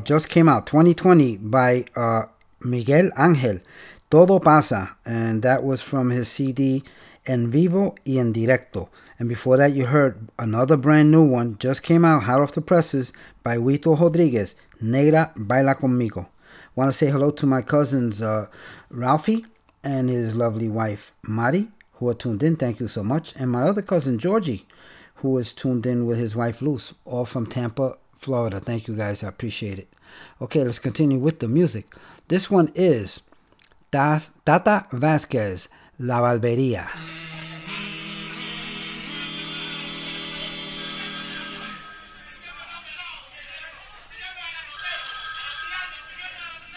just came out 2020 by uh, Miguel Angel, Todo Pasa. And that was from his CD En Vivo y En Directo. And before that, you heard another brand new one, just came out, hot off the presses, by Huito Rodriguez, Negra Baila Conmigo. Want to say hello to my cousins, uh, Ralphie and his lovely wife, Mari, who are tuned in. Thank you so much. And my other cousin, Georgie who is tuned in with his wife Luz, all from Tampa, Florida. Thank you guys, I appreciate it. Okay, let's continue with the music. This one is Tata Vasquez, La Valveria.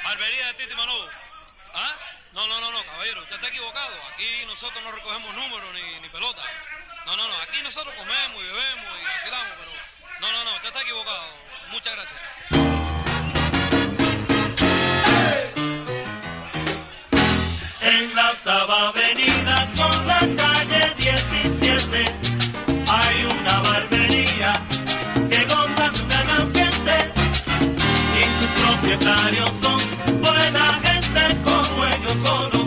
Barbería de. ¿Ah? No, no, no, caballero, usted está equivocado. Aquí nosotros no recogemos números ni, ni pelota. No, no, no, aquí nosotros comemos y bebemos y vacilamos, pero... No, no, no, usted está equivocado. Muchas gracias. en la octava avenida con la calle 17 hay una barbería que goza de un gran ambiente. Y sus propietarios son buena gente como ellos solo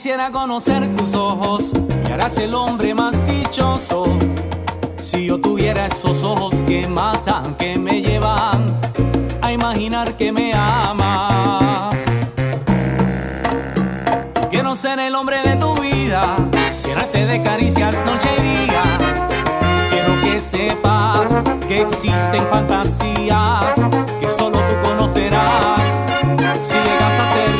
quisiera conocer tus ojos, y harás el hombre más dichoso. Si yo tuviera esos ojos que matan, que me llevan a imaginar que me amas. Quiero ser el hombre de tu vida, llenarte de caricias noche y día. Quiero que sepas que existen fantasías que solo tú conocerás si llegas a ser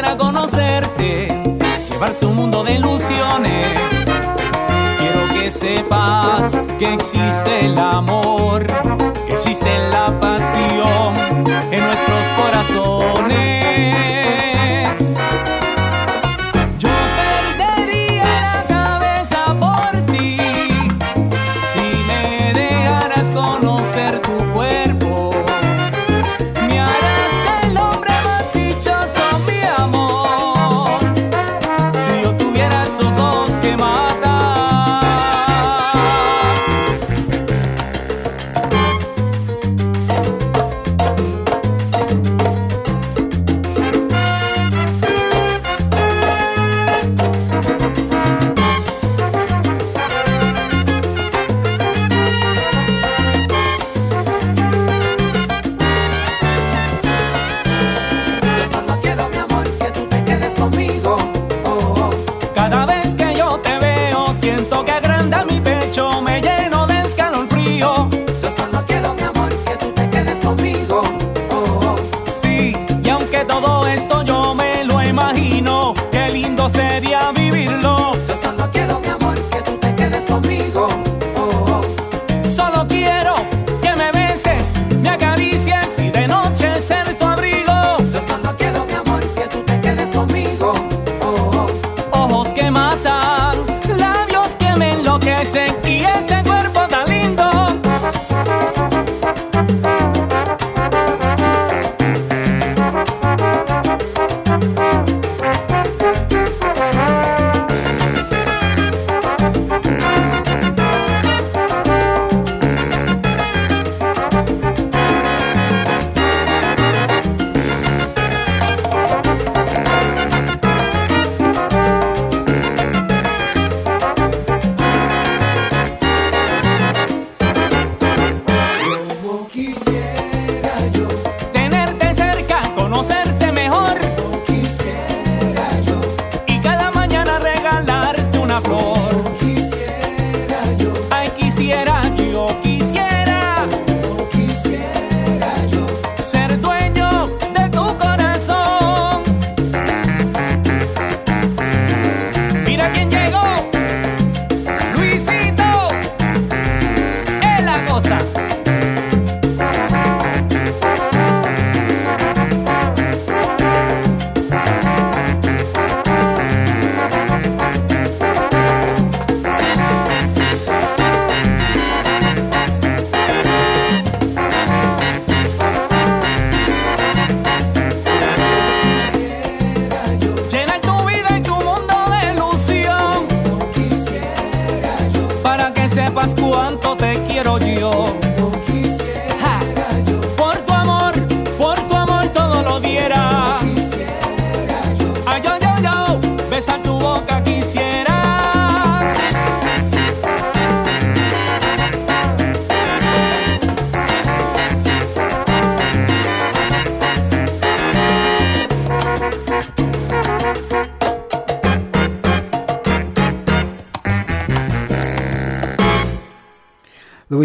quisiera conocerte, llevarte a un mundo de ilusiones. Quiero que sepas que existe el amor, que existe la pasión en nuestros corazones.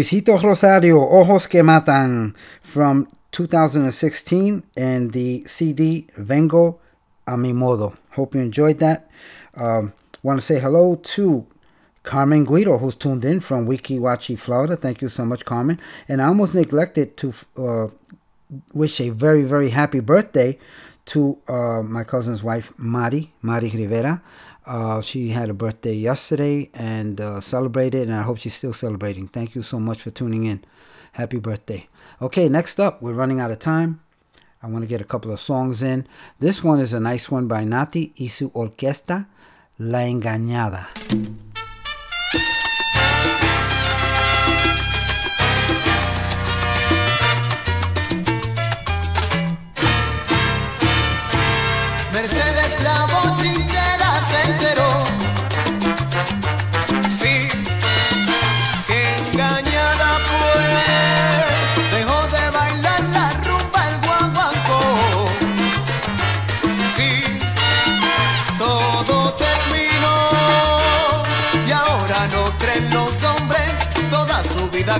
Luisito Rosario, Ojos que Matan, from 2016, and the CD Vengo a mi modo. Hope you enjoyed that. Um, Want to say hello to Carmen Guido, who's tuned in from Weeki Wachee, Florida. Thank you so much, Carmen. And I almost neglected to uh, wish a very, very happy birthday to uh, my cousin's wife, Mari, Mari Rivera. Uh, she had a birthday yesterday and uh, celebrated, and I hope she's still celebrating. Thank you so much for tuning in. Happy birthday. Okay, next up, we're running out of time. I want to get a couple of songs in. This one is a nice one by Nati y su orquesta, La Engañada.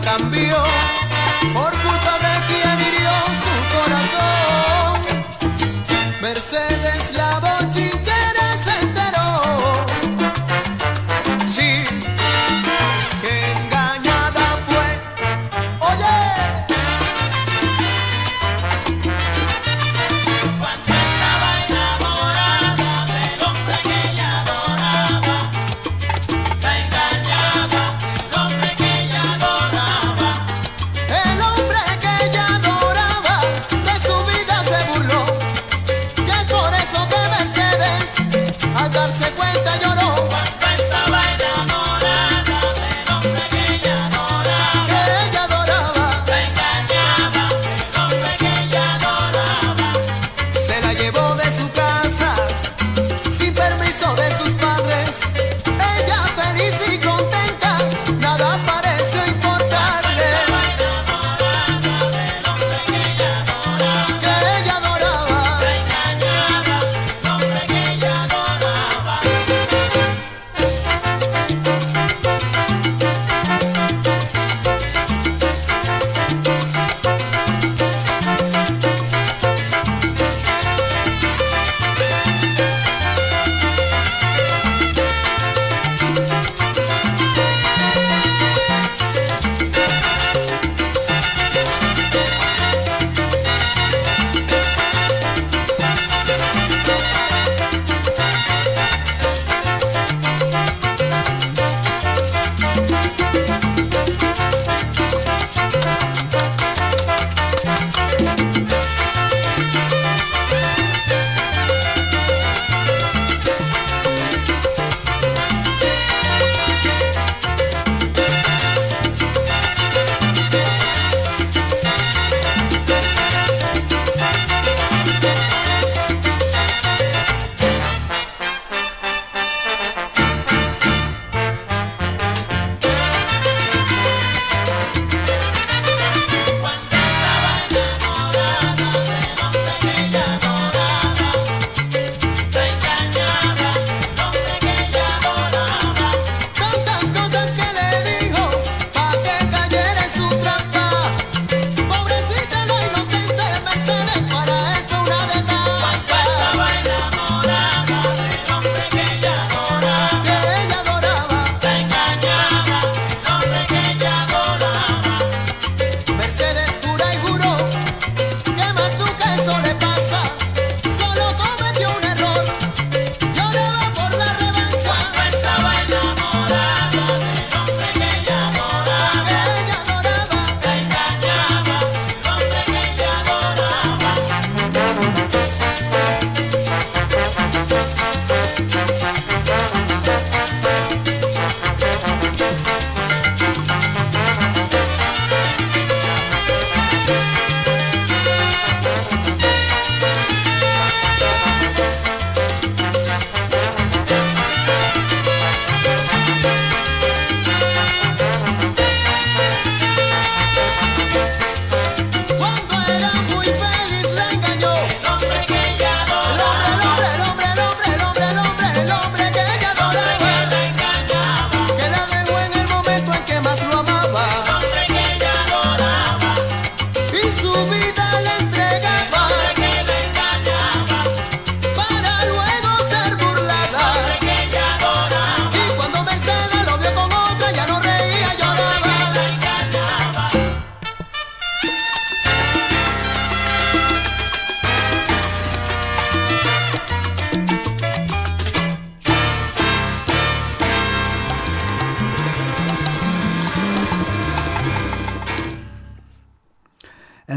Cambió.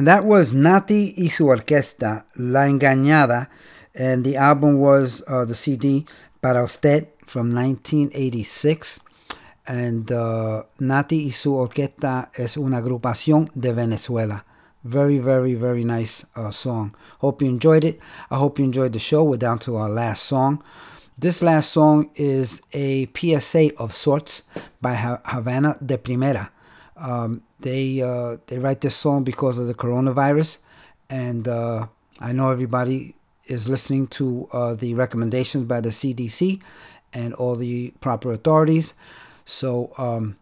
That was Nati y su orquesta, La Engañada, and the album was uh, the CD Para Usted from 1986. And uh, Nati y su orquesta es una agrupación de Venezuela. Very, very, very nice uh, song. Hope you enjoyed it. I hope you enjoyed the show. We're down to our last song. This last song is a PSA of sorts by Ha- Havana de Primera. Um, they uh, they write this song because of the coronavirus, and uh, I know everybody is listening to uh, the recommendations by the CDC and all the proper authorities. So um,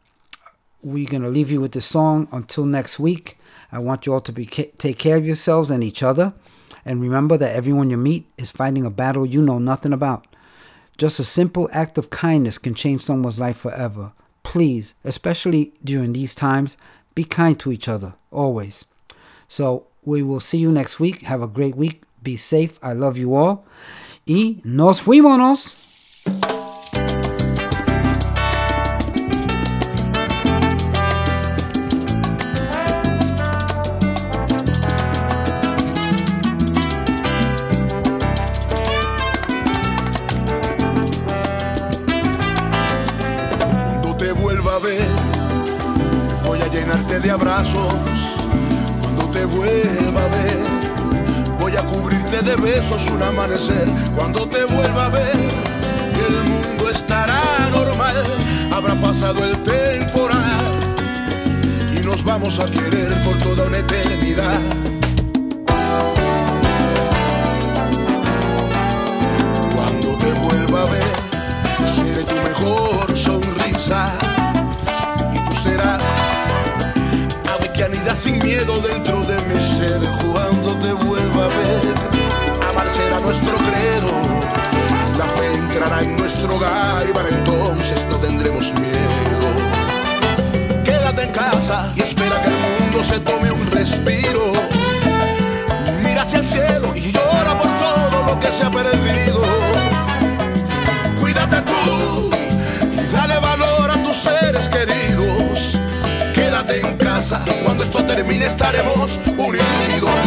we're gonna leave you with this song until next week. I want you all to be take care of yourselves and each other, and remember that everyone you meet is fighting a battle you know nothing about. Just a simple act of kindness can change someone's life forever. Please, especially during these times, be kind to each other, always. So, we will see you next week. Have a great week. Be safe. I love you all. Y nos fuimos. Vuelva a ver, voy a cubrirte de besos un amanecer. Cuando te vuelva a ver, el mundo estará normal. Habrá pasado el temporal y nos vamos a querer por toda una eternidad. Cuando te vuelva a ver, seré tu mejor sonrisa y tú serás ave que anida sin miedo dentro ser cuando te vuelva a ver. Amar será nuestro credo la fe entrará en nuestro hogar y para entonces no tendremos miedo. Quédate en casa y espera que el mundo se tome un respiro cuando esto termine estaremos unidos.